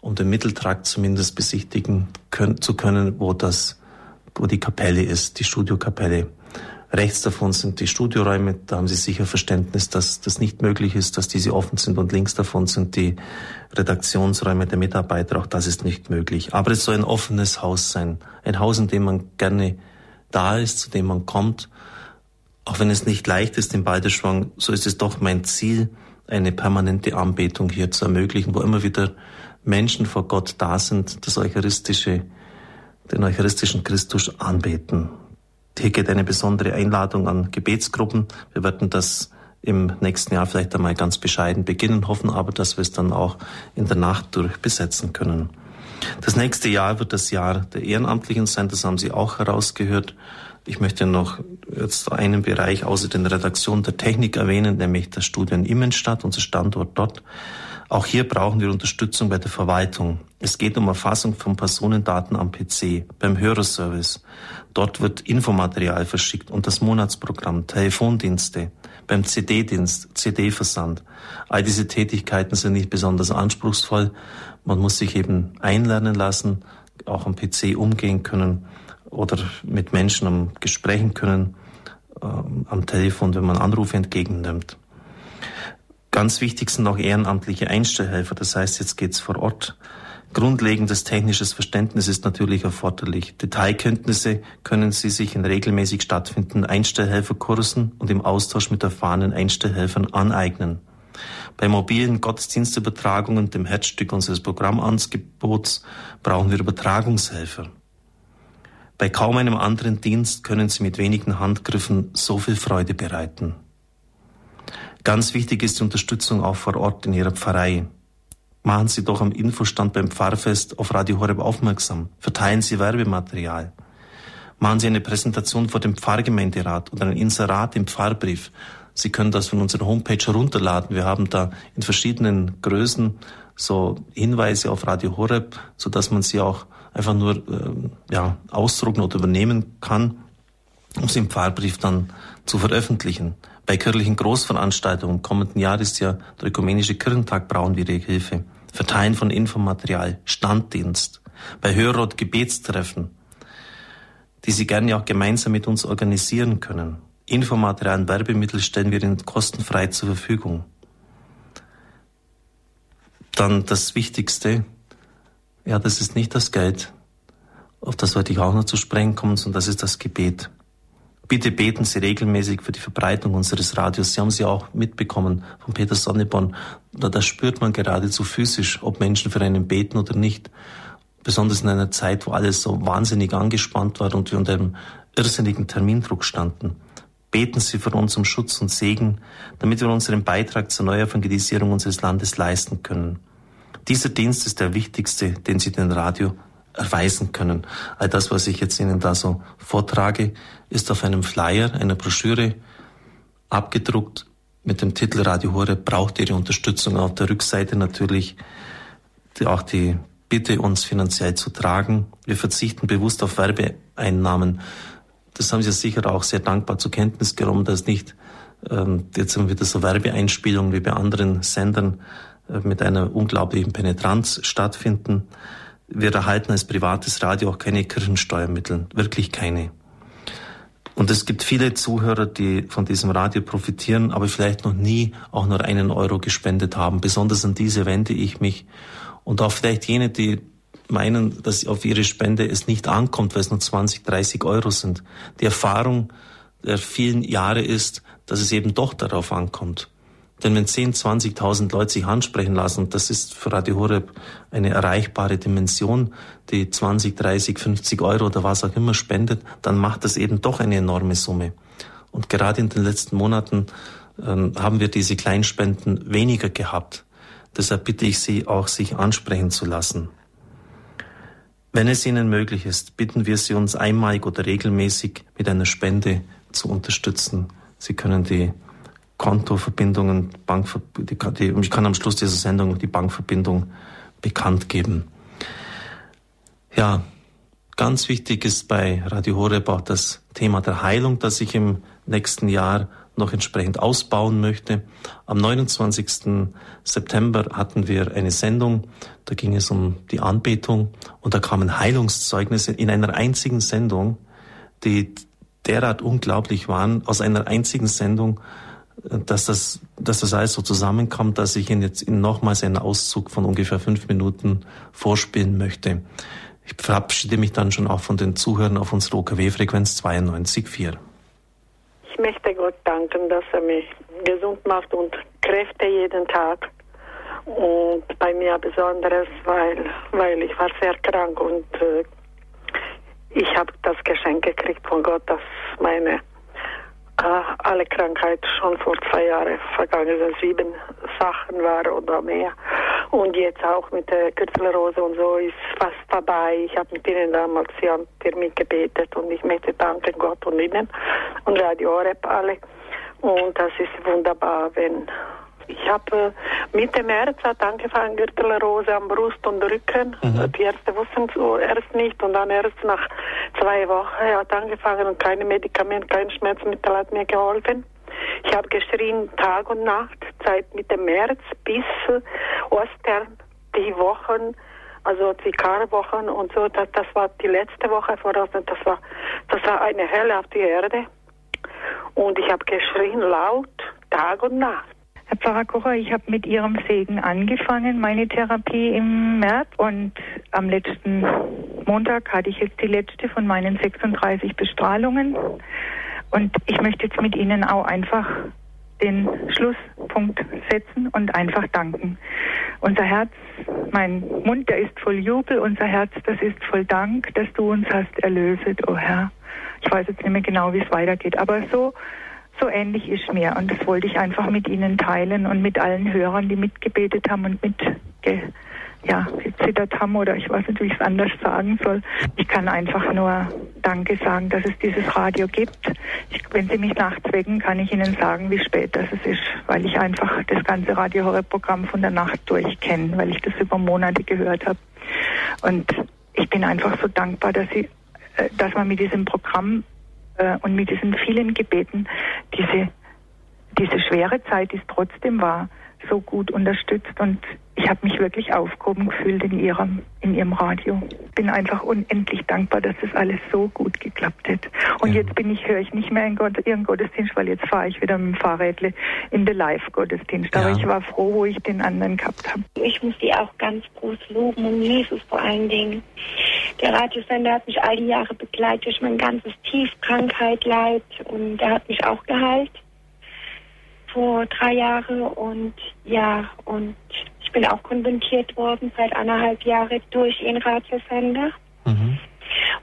um den Mitteltrakt zumindest besichtigen können, zu können, wo das, wo die Kapelle ist, die Studiokapelle. Rechts davon sind die Studioräume, da haben Sie sicher Verständnis, dass das nicht möglich ist, dass diese offen sind und links davon sind die Redaktionsräume der Mitarbeiter, auch das ist nicht möglich. Aber es soll ein offenes Haus sein, ein Haus, in dem man gerne da ist, zu dem man kommt auch wenn es nicht leicht ist im Balderschwang, so ist es doch mein Ziel, eine permanente Anbetung hier zu ermöglichen, wo immer wieder Menschen vor Gott da sind, das Eucharistische, den eucharistischen Christus anbeten. Hier geht eine besondere Einladung an Gebetsgruppen. Wir werden das im nächsten Jahr vielleicht einmal ganz bescheiden beginnen, hoffen aber, dass wir es dann auch in der Nacht durch besetzen können. Das nächste Jahr wird das Jahr der Ehrenamtlichen sein, das haben Sie auch herausgehört. Ich möchte noch jetzt einen Bereich außer den Redaktionen der Technik erwähnen, nämlich das Studio in Immenstadt, unser Standort dort. Auch hier brauchen wir Unterstützung bei der Verwaltung. Es geht um Erfassung von Personendaten am PC, beim Hörerservice. Dort wird Infomaterial verschickt und das Monatsprogramm, Telefondienste, beim CD-Dienst, CD-Versand. All diese Tätigkeiten sind nicht besonders anspruchsvoll. Man muss sich eben einlernen lassen, auch am PC umgehen können oder mit Menschen am Gesprächen können, äh, am Telefon, wenn man Anrufe entgegennimmt. Ganz wichtig sind auch ehrenamtliche Einstellhelfer. Das heißt, jetzt geht's vor Ort. Grundlegendes technisches Verständnis ist natürlich erforderlich. Detailkenntnisse können Sie sich in regelmäßig stattfindenden Einstellhelferkursen und im Austausch mit erfahrenen Einstellhelfern aneignen. Bei mobilen Gottesdienstübertragungen, dem Herzstück unseres Programmangebots, brauchen wir Übertragungshelfer. Bei kaum einem anderen Dienst können Sie mit wenigen Handgriffen so viel Freude bereiten. Ganz wichtig ist die Unterstützung auch vor Ort in Ihrer Pfarrei. Machen Sie doch am Infostand beim Pfarrfest auf Radio Horeb aufmerksam. Verteilen Sie Werbematerial. Machen Sie eine Präsentation vor dem Pfarrgemeinderat oder ein Inserat im Pfarrbrief. Sie können das von unserer Homepage herunterladen. Wir haben da in verschiedenen Größen so Hinweise auf Radio Horeb, so dass man sie auch einfach nur äh, ja, ausdrucken oder übernehmen kann. um sie im Pfarrbrief dann zu veröffentlichen. Bei kirchlichen Großveranstaltungen im kommenden Jahr ist ja der Ökumenische Kirchentag brauchen wir ihre Hilfe. Verteilen von Infomaterial, Standdienst, bei Hörrot Gebetstreffen, die Sie gerne auch gemeinsam mit uns organisieren können. Infomaterial und Werbemittel stellen wir Ihnen kostenfrei zur Verfügung. Dann das Wichtigste, ja, das ist nicht das Geld, auf das wollte ich auch noch zu sprechen kommen, sondern das ist das Gebet. Bitte beten Sie regelmäßig für die Verbreitung unseres Radios. Sie haben sie auch mitbekommen von Peter Sonneborn. Da, spürt man geradezu physisch, ob Menschen für einen beten oder nicht. Besonders in einer Zeit, wo alles so wahnsinnig angespannt war und wir unter einem irrsinnigen Termindruck standen. Beten Sie für uns um Schutz und Segen, damit wir unseren Beitrag zur Neuevangelisierung unseres Landes leisten können. Dieser Dienst ist der wichtigste, den Sie den Radio erweisen können. All das, was ich jetzt Ihnen da so vortrage, ist auf einem Flyer, einer Broschüre abgedruckt mit dem Titel Radio Horeb braucht Ihre Unterstützung. Auf der Rückseite natürlich auch die Bitte, uns finanziell zu tragen. Wir verzichten bewusst auf Werbeeinnahmen. Das haben Sie sicher auch sehr dankbar zur Kenntnis genommen, dass nicht ähm, jetzt haben wieder so Werbeeinspielungen wie bei anderen Sendern mit einer unglaublichen Penetranz stattfinden. Wir erhalten als privates Radio auch keine Kirchensteuermittel, wirklich keine. Und es gibt viele Zuhörer, die von diesem Radio profitieren, aber vielleicht noch nie auch nur einen Euro gespendet haben. Besonders an diese wende ich mich. Und auch vielleicht jene, die meinen, dass auf ihre Spende es nicht ankommt, weil es nur 20, 30 Euro sind. Die Erfahrung der vielen Jahre ist, dass es eben doch darauf ankommt. Denn wenn 10, 20.000 Leute sich ansprechen lassen, das ist für Radio Horeb eine erreichbare Dimension, die 20, 30, 50 Euro oder was auch immer spendet, dann macht das eben doch eine enorme Summe. Und gerade in den letzten Monaten ähm, haben wir diese Kleinspenden weniger gehabt. Deshalb bitte ich Sie auch, sich ansprechen zu lassen. Wenn es Ihnen möglich ist, bitten wir Sie, uns einmalig oder regelmäßig mit einer Spende zu unterstützen. Sie können die Kontoverbindungen, Bankver die, die, ich kann am Schluss dieser Sendung die Bankverbindung bekannt geben. Ja, ganz wichtig ist bei Radio Horeb auch das Thema der Heilung, das ich im nächsten Jahr noch entsprechend ausbauen möchte. Am 29. September hatten wir eine Sendung, da ging es um die Anbetung und da kamen Heilungszeugnisse in einer einzigen Sendung, die derart unglaublich waren, aus einer einzigen Sendung dass das, dass das alles so zusammenkommt, dass ich Ihnen jetzt nochmals einen Auszug von ungefähr fünf Minuten vorspielen möchte. Ich verabschiede mich dann schon auch von den Zuhörern auf unserer OKW-Frequenz 92.4. Ich möchte Gott danken, dass er mich gesund macht und Kräfte jeden Tag. Und bei mir besonderes, weil, weil ich war sehr krank und äh, ich habe das Geschenk gekriegt von Gott, dass meine alle Krankheit schon vor zwei Jahren vergangen sind, sieben Sachen war oder mehr. Und jetzt auch mit der Kürzelrose und so ist fast dabei. Ich habe mit Ihnen damals ja Termin gebetet und ich möchte danken Gott und Ihnen und Radio Orep alle. Und das ist wunderbar, wenn ich habe äh, Mitte März hat angefangen, Gürtelrose am Brust und Rücken. Mhm. Die Ärzte wussten es erst nicht und dann erst nach zwei Wochen hat angefangen und keine Medikamente, kein Schmerzmittel hat mir geholfen. Ich habe geschrien Tag und Nacht seit Mitte März bis äh, Ostern, die Wochen, also die Karwochen und so. Das, das war die letzte Woche voraus. Das war, das war eine Hölle auf die Erde. Und ich habe geschrien laut Tag und Nacht. Herr Pfarrer Kocher, ich habe mit Ihrem Segen angefangen, meine Therapie im März. Und am letzten Montag hatte ich jetzt die letzte von meinen 36 Bestrahlungen. Und ich möchte jetzt mit Ihnen auch einfach den Schlusspunkt setzen und einfach danken. Unser Herz, mein Mund, der ist voll Jubel, unser Herz, das ist voll Dank, dass du uns hast erlöset, o oh Herr. Ich weiß jetzt nicht mehr genau, wie es weitergeht, aber so so ähnlich ist mir. Und das wollte ich einfach mit Ihnen teilen und mit allen Hörern, die mitgebetet haben und mit ja, gezittert haben oder ich weiß nicht, wie ich es anders sagen soll. Ich kann einfach nur Danke sagen, dass es dieses Radio gibt. Ich, wenn Sie mich nachts wecken, kann ich Ihnen sagen, wie spät das ist, weil ich einfach das ganze Radio Programm von der Nacht durch kenne, weil ich das über Monate gehört habe. Und ich bin einfach so dankbar, dass Sie, äh, dass man mit diesem Programm und mit diesen vielen Gebeten diese, diese schwere Zeit, es trotzdem war, so gut unterstützt und ich habe mich wirklich aufgehoben gefühlt in ihrem, in ihrem Radio. Bin einfach unendlich dankbar, dass das alles so gut geklappt hat. Und ja. jetzt bin ich, höre ich nicht mehr in Gott, ihren Gottesdienst, weil jetzt fahre ich wieder mit dem Fahrrädle in den Live-Gottesdienst. Aber ja. ich war froh, wo ich den anderen gehabt habe. Ich muss die auch ganz groß loben und Jesus vor allen Dingen. Der Radiosender hat mich all die Jahre begleitet durch mein ganzes Tief, Krankheit, Leid und er hat mich auch geheilt vor drei Jahren und ja, und ich bin auch konventiert worden seit anderthalb Jahren durch ihren Radiosender. Mhm.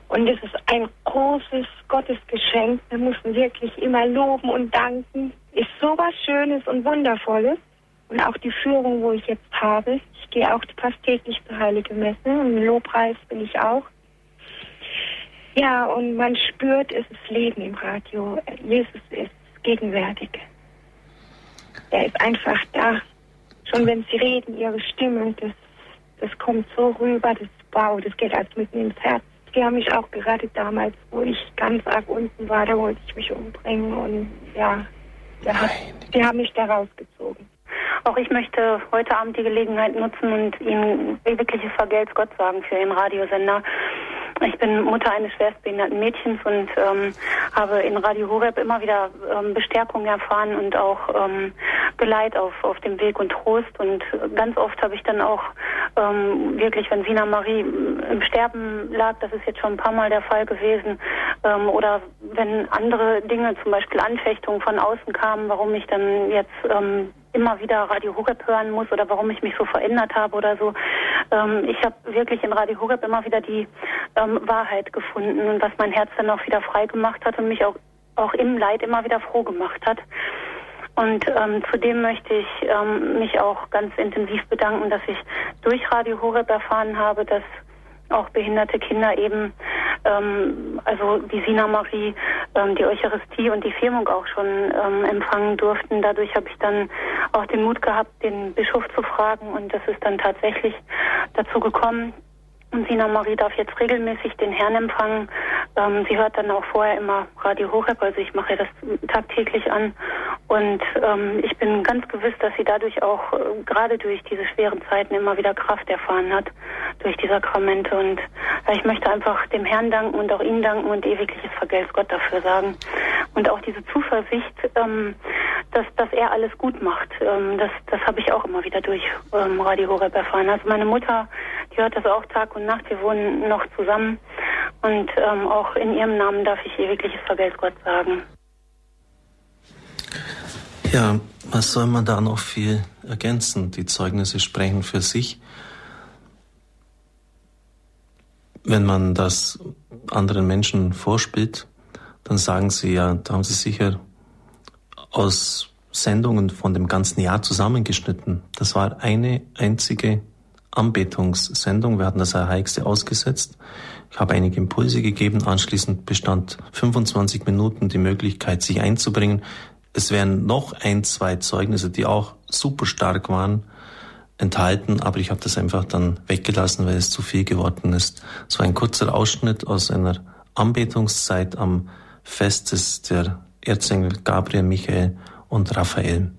Und es ist ein großes Gottesgeschenk. Wir mussten wirklich immer loben und danken. Ist so was Schönes und Wundervolles. Und auch die Führung, wo ich jetzt habe. Ich gehe auch fast täglich zur Heilige Messe. Und im Lobpreis bin ich auch. Ja, und man spürt, es ist Leben im Radio. Jesus ist gegenwärtig. Er ist einfach da. Schon wenn sie reden, ihre Stimme, das, das kommt so rüber, das wow, das geht als mitten ins Herz. Die haben mich auch gerettet damals, wo ich ganz arg unten war, da wollte ich mich umbringen und ja, hat, die haben mich da rausgezogen. Auch ich möchte heute Abend die Gelegenheit nutzen und Ihnen wirkliches Vergelt's Gott sagen für Ihren Radiosender. Ich bin Mutter eines schwerstbehinderten Mädchens und ähm, habe in Radio Horeb immer wieder ähm, Bestärkung erfahren und auch ähm, Geleit auf, auf dem Weg und Trost. Und ganz oft habe ich dann auch ähm, wirklich, wenn Sina Marie im Sterben lag, das ist jetzt schon ein paar Mal der Fall gewesen, ähm, oder wenn andere Dinge, zum Beispiel Anfechtungen von außen kamen, warum ich dann jetzt ähm, immer wieder Radio Horeb hören muss oder warum ich mich so verändert habe oder so. Ähm, ich habe wirklich in Radio Horeb immer wieder die ähm, Wahrheit gefunden und was mein Herz dann auch wieder frei gemacht hat und mich auch, auch im Leid immer wieder froh gemacht hat. Und ähm, zudem möchte ich ähm, mich auch ganz intensiv bedanken, dass ich durch Radio Horeb erfahren habe, dass auch behinderte Kinder eben, ähm, also die Sina Marie, ähm, die Eucharistie und die Firmung auch schon ähm, empfangen durften. Dadurch habe ich dann auch den Mut gehabt, den Bischof zu fragen und das ist dann tatsächlich dazu gekommen. Und Sina Marie darf jetzt regelmäßig den Herrn empfangen. Ähm, sie hört dann auch vorher immer Radio Horeb, also ich mache das tagtäglich an. Und ähm, ich bin ganz gewiss, dass sie dadurch auch äh, gerade durch diese schweren Zeiten immer wieder Kraft erfahren hat, durch die Sakramente. Und äh, ich möchte einfach dem Herrn danken und auch Ihnen danken und ewigliches Vergelt's Gott dafür sagen. Und auch diese Zuversicht, ähm, dass, dass er alles gut macht, ähm, das, das habe ich auch immer wieder durch ähm, Radio Horeb erfahren. Also meine Mutter, die hört das auch Tag und Nacht. Wir wohnen noch zusammen. Und ähm, auch in ihrem Namen darf ich ewigliches Vergelt's Gott sagen. Ja, was soll man da noch viel ergänzen? Die Zeugnisse sprechen für sich. Wenn man das anderen Menschen vorspielt, dann sagen sie ja, da haben sie sicher aus Sendungen von dem ganzen Jahr zusammengeschnitten. Das war eine einzige Anbetungssendung. Wir hatten das Heiligste ausgesetzt. Ich habe einige Impulse gegeben. Anschließend bestand 25 Minuten die Möglichkeit, sich einzubringen. Es wären noch ein, zwei Zeugnisse, die auch super stark waren, enthalten, aber ich habe das einfach dann weggelassen, weil es zu viel geworden ist. Es war ein kurzer Ausschnitt aus einer Anbetungszeit am Fest des der Erzengel Gabriel, Michael und Raphael.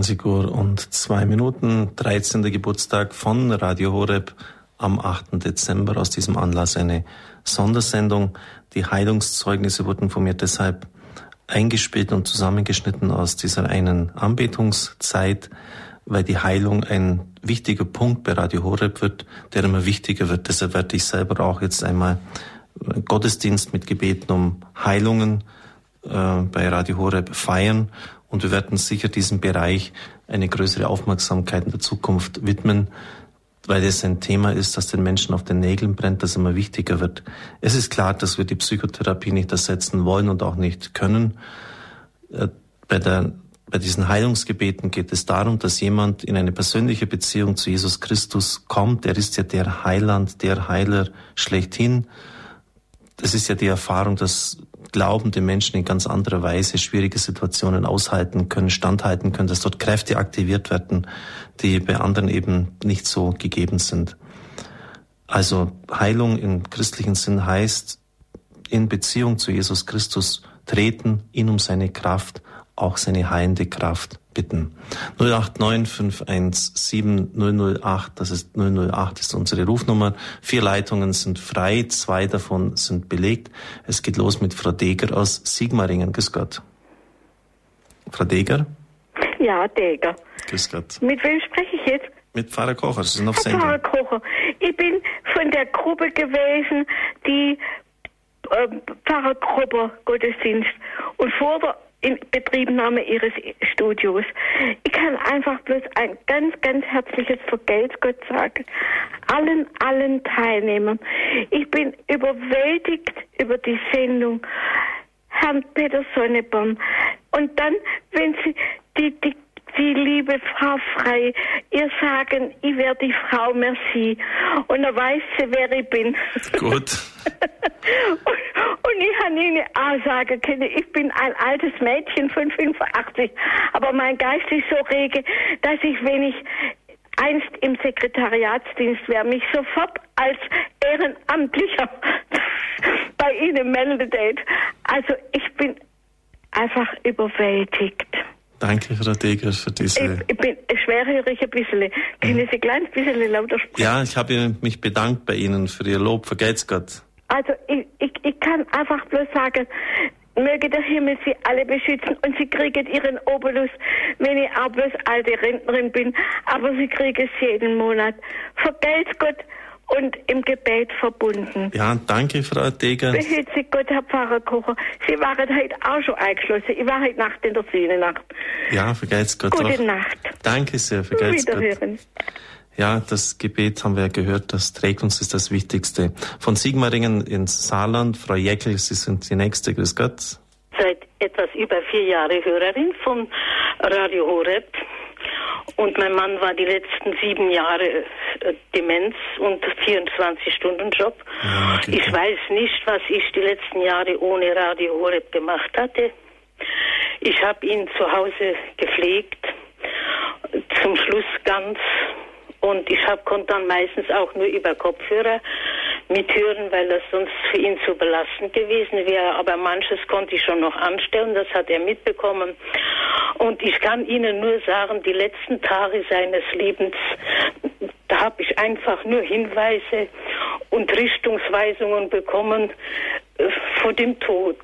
21 Uhr und zwei Minuten, 13. Geburtstag von Radio Horeb am 8. Dezember. Aus diesem Anlass eine Sondersendung. Die Heilungszeugnisse wurden von mir deshalb eingespielt und zusammengeschnitten aus dieser einen Anbetungszeit, weil die Heilung ein wichtiger Punkt bei Radio Horeb wird, der immer wichtiger wird. Deshalb werde ich selber auch jetzt einmal Gottesdienst mit Gebeten um Heilungen äh, bei Radio Horeb feiern und wir werden sicher diesem Bereich eine größere Aufmerksamkeit in der Zukunft widmen, weil es ein Thema ist, das den Menschen auf den Nägeln brennt, das immer wichtiger wird. Es ist klar, dass wir die Psychotherapie nicht ersetzen wollen und auch nicht können. Äh, bei, der, bei diesen Heilungsgebeten geht es darum, dass jemand in eine persönliche Beziehung zu Jesus Christus kommt. Er ist ja der Heiland, der Heiler schlechthin das ist ja die Erfahrung, dass glaubende Menschen in ganz anderer Weise schwierige Situationen aushalten können, standhalten können, dass dort Kräfte aktiviert werden, die bei anderen eben nicht so gegeben sind. Also Heilung im christlichen Sinn heißt, in Beziehung zu Jesus Christus treten, ihn um seine Kraft, auch seine heilende Kraft bitten. 089517008, das ist 008 ist unsere Rufnummer. Vier Leitungen sind frei, zwei davon sind belegt. Es geht los mit Frau Deger aus Sigmaringen. Grüß Gott. Frau Deger? Ja, Deger. Grüß Gott. Mit wem spreche ich jetzt? Mit Pfarrer Kocher, Sie sind auf Herr Sendung. Pfarrer Kocher, ich bin von der Gruppe gewesen, die äh, Pfarrergruppe Gottesdienst und vor der Inbetriebnahme ihres Studios. Ich kann einfach bloß ein ganz, ganz herzliches Vergelt's Gott sagen. Allen, allen Teilnehmern. Ich bin überwältigt über die Sendung. Herrn Peter Sonneborn. Und dann, wenn Sie die, die die liebe Frau Frei, ihr sagen, ich wäre die Frau Merci. Und dann weiß sie, wer ich bin. Gut. und, und ich habe Ihnen auch sagen können, ich bin ein altes Mädchen von 85, aber mein Geist ist so rege, dass ich, wenn ich einst im Sekretariatsdienst wäre, mich sofort als Ehrenamtlicher bei Ihnen meldet. Also ich bin einfach überwältigt. Danke, Frau Deger, für diese. Ich, ich bin schwerhörig ein bisschen. Können Sie ein kleines bisschen lauter sprechen? Ja, ich habe mich bedankt bei Ihnen für Ihr Lob. Vergelt's Gott. Also ich, ich, ich kann einfach bloß sagen, möge der Himmel Sie alle beschützen und Sie kriegen Ihren Obolus, wenn ich auch bloß alte Rentnerin bin, aber Sie kriegen es jeden Monat. Vergelt's Gott und im Gebet verbunden. Ja, danke, Frau Deger. Behüt Sie Gott, Herr Pfarrer Kocher. Sie waren heute auch schon eingeschlossen. Ich war heute Nacht in der Sühnenacht. Ja, vergelt's Gott. Gute auch. Nacht. Danke sehr, vergelt's Gott. Wiederhören. Ja, das Gebet haben wir ja gehört, das trägt uns, ist das Wichtigste. Von Sigmaringen ins Saarland, Frau Jäckel, Sie sind die Nächste, grüß Gott. Seit etwas über vier Jahre Hörerin von Radio Horeb. Und mein Mann war die letzten sieben Jahre äh, Demenz und 24-Stunden-Job. Ja. Ich weiß nicht, was ich die letzten Jahre ohne Radio Horeb gemacht hatte. Ich habe ihn zu Hause gepflegt, zum Schluss ganz. Und ich hab, konnte dann meistens auch nur über Kopfhörer mithören, weil das sonst für ihn zu belastend gewesen wäre. Aber manches konnte ich schon noch anstellen, das hat er mitbekommen. Und ich kann Ihnen nur sagen, die letzten Tage seines Lebens, da habe ich einfach nur Hinweise und Richtungsweisungen bekommen äh, vor dem Tod.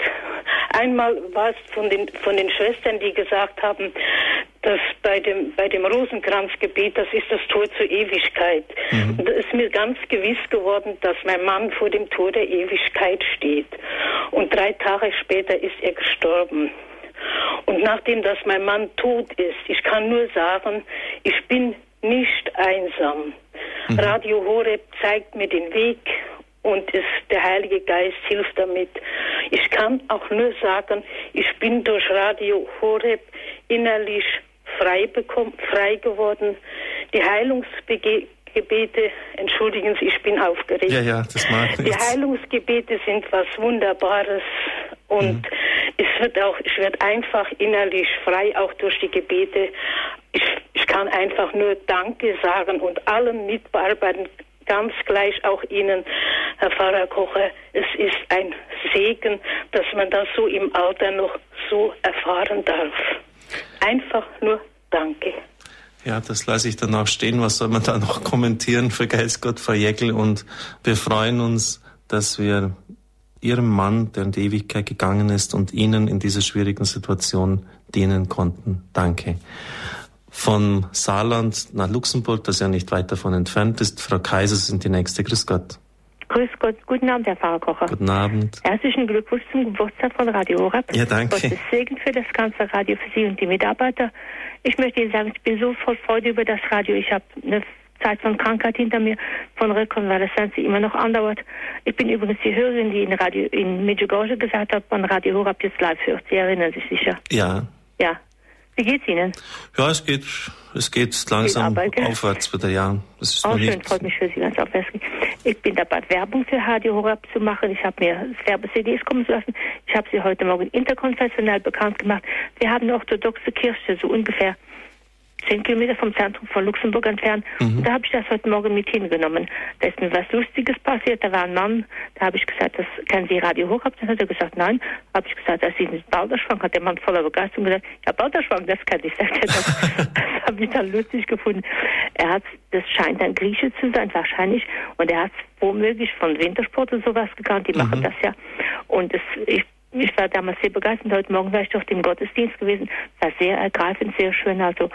Einmal war es von den, von den Schwestern, die gesagt haben, dass bei dem, bei dem Rosenkranzgebet, das ist das Tor zur Ewigkeit. Mhm. Da ist mir ganz gewiss geworden, dass mein Mann vor dem Tor der Ewigkeit steht. Und drei Tage später ist er gestorben. Und nachdem, dass mein Mann tot ist, ich kann nur sagen, ich bin nicht einsam. Mhm. Radio Horeb zeigt mir den Weg und es, der Heilige Geist hilft damit. Ich kann auch nur sagen, ich bin durch Radio Horeb innerlich frei, bekommen, frei geworden. Die Heilungsgebete, entschuldigen Sie, ich bin aufgeregt. Ja, ja, das mag Die nichts. Heilungsgebete sind was Wunderbares und es wird auch, ich werde einfach innerlich frei, auch durch die Gebete. Ich, ich kann einfach nur Danke sagen und allen Mitarbeitern, ganz gleich auch Ihnen, Herr Pfarrer Kocher. Es ist ein Segen, dass man das so im Alter noch so erfahren darf. Einfach nur Danke. Ja, das lasse ich dann auch stehen. Was soll man da noch kommentieren? Vergelt's Gott, Frau Jäckel. Und wir freuen uns, dass wir Ihrem Mann, der in die Ewigkeit gegangen ist, und Ihnen in dieser schwierigen Situation dienen konnten. Danke. Vom Saarland nach Luxemburg, das ja nicht weit davon entfernt ist. Frau Kaiser sind die nächste. Grüß Gott. Grüß Gott, guten Abend, Herr Pfarrer Kocher. Guten Abend. Herzlichen Glückwunsch zum Geburtstag von Radio Horeb. Ja, danke. Gottes Segen für das ganze Radio, für Sie und die Mitarbeiter. Ich möchte Ihnen sagen, ich bin so voll Freude über das Radio. Ich habe eine Zeit von Krankheit hinter mir, von Rekonvaleszenz, die immer noch andauert. Ich bin übrigens die Hörerin, die in, Radio, in Medjugorje gesagt hat, von Radio Horeb jetzt live hört. Sie erinnern sich sicher. Ja, Ja. Wie geht's Ihnen? Ja, es geht, es geht langsam geht aufwärts wieder, ja. Das ist Auch schön, freut mich für Sie ganz aufwärts. Ich bin dabei, Werbung für Radio Horab zu machen. Ich habe mir Werbe-CDs kommen lassen. Ich habe sie heute Morgen interkonfessionell bekannt gemacht. Wir haben eine orthodoxe Kirche, so ungefähr zehn Kilometer vom Zentrum von Luxemburg entfernt. Mhm. Und da habe ich das heute Morgen mit hingenommen. Da ist mir was Lustiges passiert. Da war ein Mann, da habe ich gesagt, das kennen Sie Radio Hochhab? Dann hat er gesagt, nein. Habe ich gesagt, das ist ein Balderschwank. Hat der Mann voller Begeisterung gesagt, ja, Balderschwank, das kenne ich. Das, das habe ich dann lustig gefunden. Er hat, das scheint ein Grieche zu sein, wahrscheinlich. Und er hat womöglich von Wintersport und sowas gekannt. Die mhm. machen das ja. Und das, ich ich war damals sehr begeistert. Heute Morgen war ich durch den Gottesdienst gewesen. War sehr ergreifend, sehr schön. Also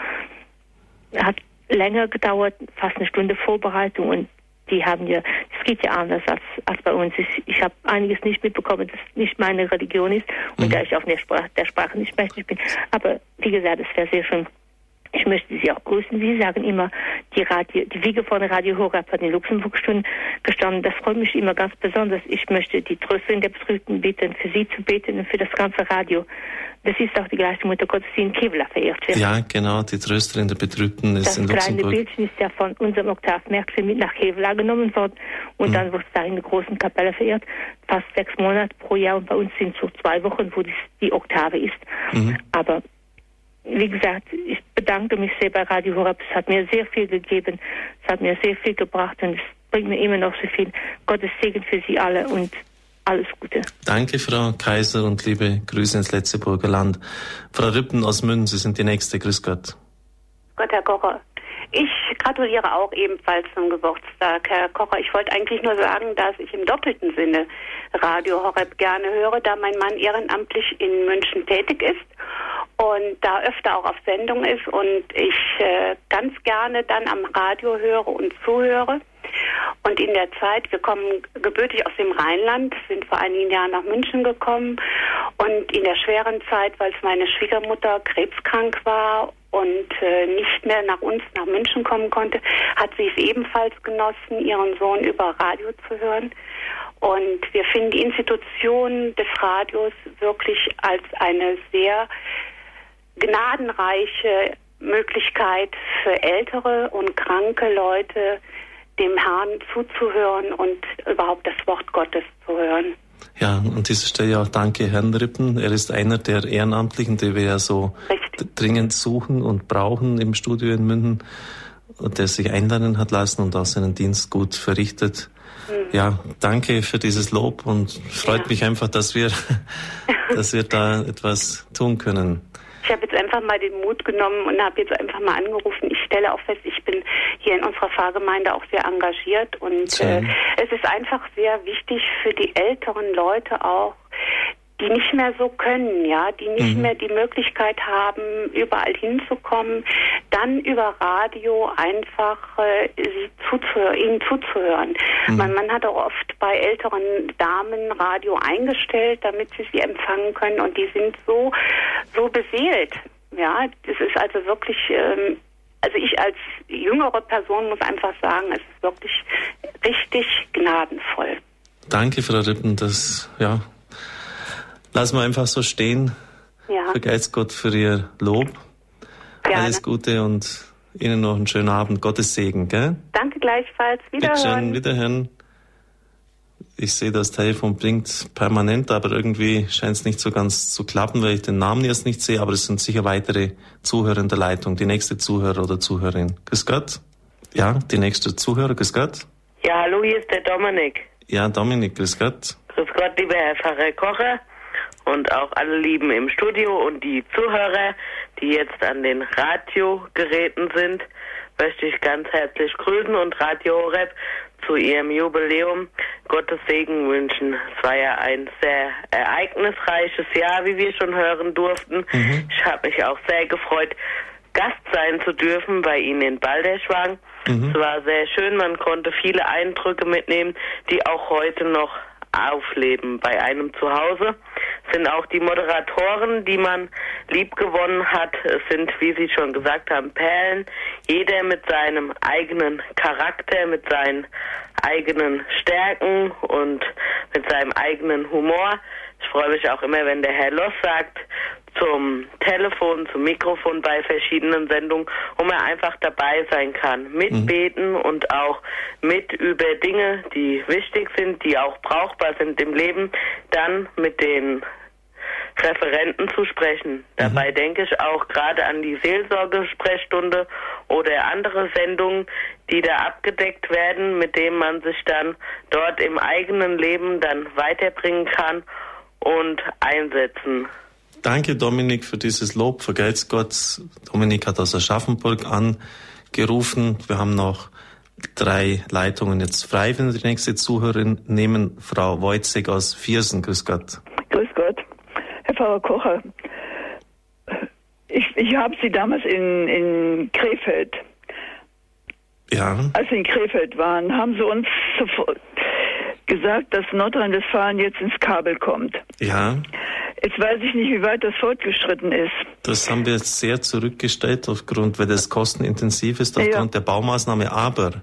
hat länger gedauert, fast eine Stunde Vorbereitung und die haben ja, es geht ja anders als, als bei uns. Ich, ich habe einiges nicht mitbekommen, das nicht meine Religion ist und mhm. da ich auch der Sprache, der Sprache nicht mächtig bin. Aber wie gesagt, es wäre sehr schön, ich möchte Sie auch grüßen. Sie sagen immer, die, Radio, die Wiege von Radio Horab hat in Luxemburg gestanden. Das freut mich immer ganz besonders. Ich möchte die Trösterin der Betrübten bitten, für Sie zu beten und für das ganze Radio. Das ist auch die gleiche Mutter Gottes, die in Kevlar verehrt wird. Ja, genau, die Trösterin der Betrübten ist das in Luxemburg. Das kleine Bildchen ist ja von unserem Oktav Merkel mit nach Kevlar genommen worden und mhm. dann wird es da in der großen Kapelle verehrt. Fast sechs Monate pro Jahr und bei uns sind es so zwei Wochen, wo die, die Oktave ist. Mhm. Aber wie gesagt, ich bedanke mich sehr bei Radio Horeb. Es hat mir sehr viel gegeben. Es hat mir sehr viel gebracht und es bringt mir immer noch so viel. Gottes Segen für Sie alle und alles Gute. Danke, Frau Kaiser, und liebe Grüße ins Letzeburger Land. Frau Rippen aus München, Sie sind die Nächste. Grüß Gott. Gott, Herr Kocher. Ich gratuliere auch ebenfalls zum Geburtstag, Herr Kocher. Ich wollte eigentlich nur sagen, dass ich im doppelten Sinne Radio Horeb gerne höre, da mein Mann ehrenamtlich in München tätig ist und da öfter auch auf Sendung ist und ich äh, ganz gerne dann am Radio höre und zuhöre. Und in der Zeit, wir kommen gebürtig aus dem Rheinland, sind vor einigen Jahren nach München gekommen und in der schweren Zeit, weil es meine Schwiegermutter krebskrank war und äh, nicht mehr nach uns nach München kommen konnte, hat sie es ebenfalls genossen, ihren Sohn über Radio zu hören. Und wir finden die Institution des Radios wirklich als eine sehr gnadenreiche Möglichkeit für ältere und kranke Leute, dem Herrn zuzuhören und überhaupt das Wort Gottes zu hören. Ja, an dieser Stelle auch danke Herrn Rippen. Er ist einer der Ehrenamtlichen, die wir ja so dringend suchen und brauchen im Studio in München, der sich einladen hat lassen und auch seinen Dienst gut verrichtet. Mhm. Ja, danke für dieses Lob und freut ja. mich einfach, dass wir, dass wir da etwas tun können. Ich habe jetzt einfach mal den Mut genommen und habe jetzt einfach mal angerufen. Ich stelle auch fest, ich bin hier in unserer Pfarrgemeinde auch sehr engagiert und äh, es ist einfach sehr wichtig für die älteren Leute auch, die nicht mehr so können, ja, die nicht mhm. mehr die Möglichkeit haben, überall hinzukommen, dann über Radio einfach äh, sie zuzuhören, ihnen zuzuhören. Mhm. Man, man hat auch oft bei älteren Damen Radio eingestellt, damit sie sie empfangen können und die sind so, so beseelt. Ja, das ist also wirklich, ähm, also ich als jüngere Person muss einfach sagen, es ist wirklich richtig gnadenvoll. Danke, Frau Rippen, das, ja, Lassen wir einfach so stehen. Ja. Vergeizt Gott für Ihr Lob. Gerne. Alles Gute und Ihnen noch einen schönen Abend. Gottes Segen, gell? Danke gleichfalls. Wiederhören. Bitte schön, wiederhören. Ich sehe, das Telefon blinkt permanent, aber irgendwie scheint es nicht so ganz zu klappen, weil ich den Namen jetzt nicht sehe, aber es sind sicher weitere Zuhörer in der Leitung. Die nächste Zuhörer oder Zuhörerin. Grüß Gott. Ja, die nächste Zuhörer, grüß Gott. Ja, hallo, hier ist der Dominik. Ja, Dominik, grüß Gott. Grüß Gott, lieber Herr Pfarrer Kocher und auch alle Lieben im Studio und die Zuhörer, die jetzt an den Radiogeräten sind, möchte ich ganz herzlich grüßen und Radio Rep zu ihrem Jubiläum Gottes Segen wünschen. Es war ja ein sehr ereignisreiches Jahr, wie wir schon hören durften. Mhm. Ich habe mich auch sehr gefreut, Gast sein zu dürfen bei Ihnen in Balderschwang. Mhm. Es war sehr schön, man konnte viele Eindrücke mitnehmen, die auch heute noch aufleben bei einem zu Hause. Sind auch die Moderatoren, die man lieb gewonnen hat. Es sind, wie Sie schon gesagt haben, Perlen. Jeder mit seinem eigenen Charakter, mit seinen eigenen Stärken und mit seinem eigenen Humor. Ich freue mich auch immer, wenn der Herr Loss sagt, zum Telefon, zum Mikrofon bei verschiedenen Sendungen, wo man einfach dabei sein kann, mitbeten mhm. und auch mit über Dinge, die wichtig sind, die auch brauchbar sind im Leben, dann mit den Referenten zu sprechen. Mhm. Dabei denke ich auch gerade an die Seelsorgesprechstunde oder andere Sendungen, die da abgedeckt werden, mit denen man sich dann dort im eigenen Leben dann weiterbringen kann und einsetzen. Danke, Dominik, für dieses Lob. Vergelt's Gott. Dominik hat aus Aschaffenburg angerufen. Wir haben noch drei Leitungen jetzt frei, wenn wir die nächste Zuhörerin nehmen. Frau Wojcek aus Viersen. Grüß Gott. Grüß Gott. Herr Pfarrer Kocher, ich, ich habe Sie damals in, in Krefeld, ja. als Sie in Krefeld waren, haben Sie uns sofort gesagt, dass Nordrhein-Westfalen jetzt ins Kabel kommt. Ja. Jetzt weiß ich nicht, wie weit das fortgeschritten ist. Das haben wir jetzt sehr zurückgestellt, aufgrund, weil das kostenintensiv ist, aufgrund ja. der Baumaßnahme. Aber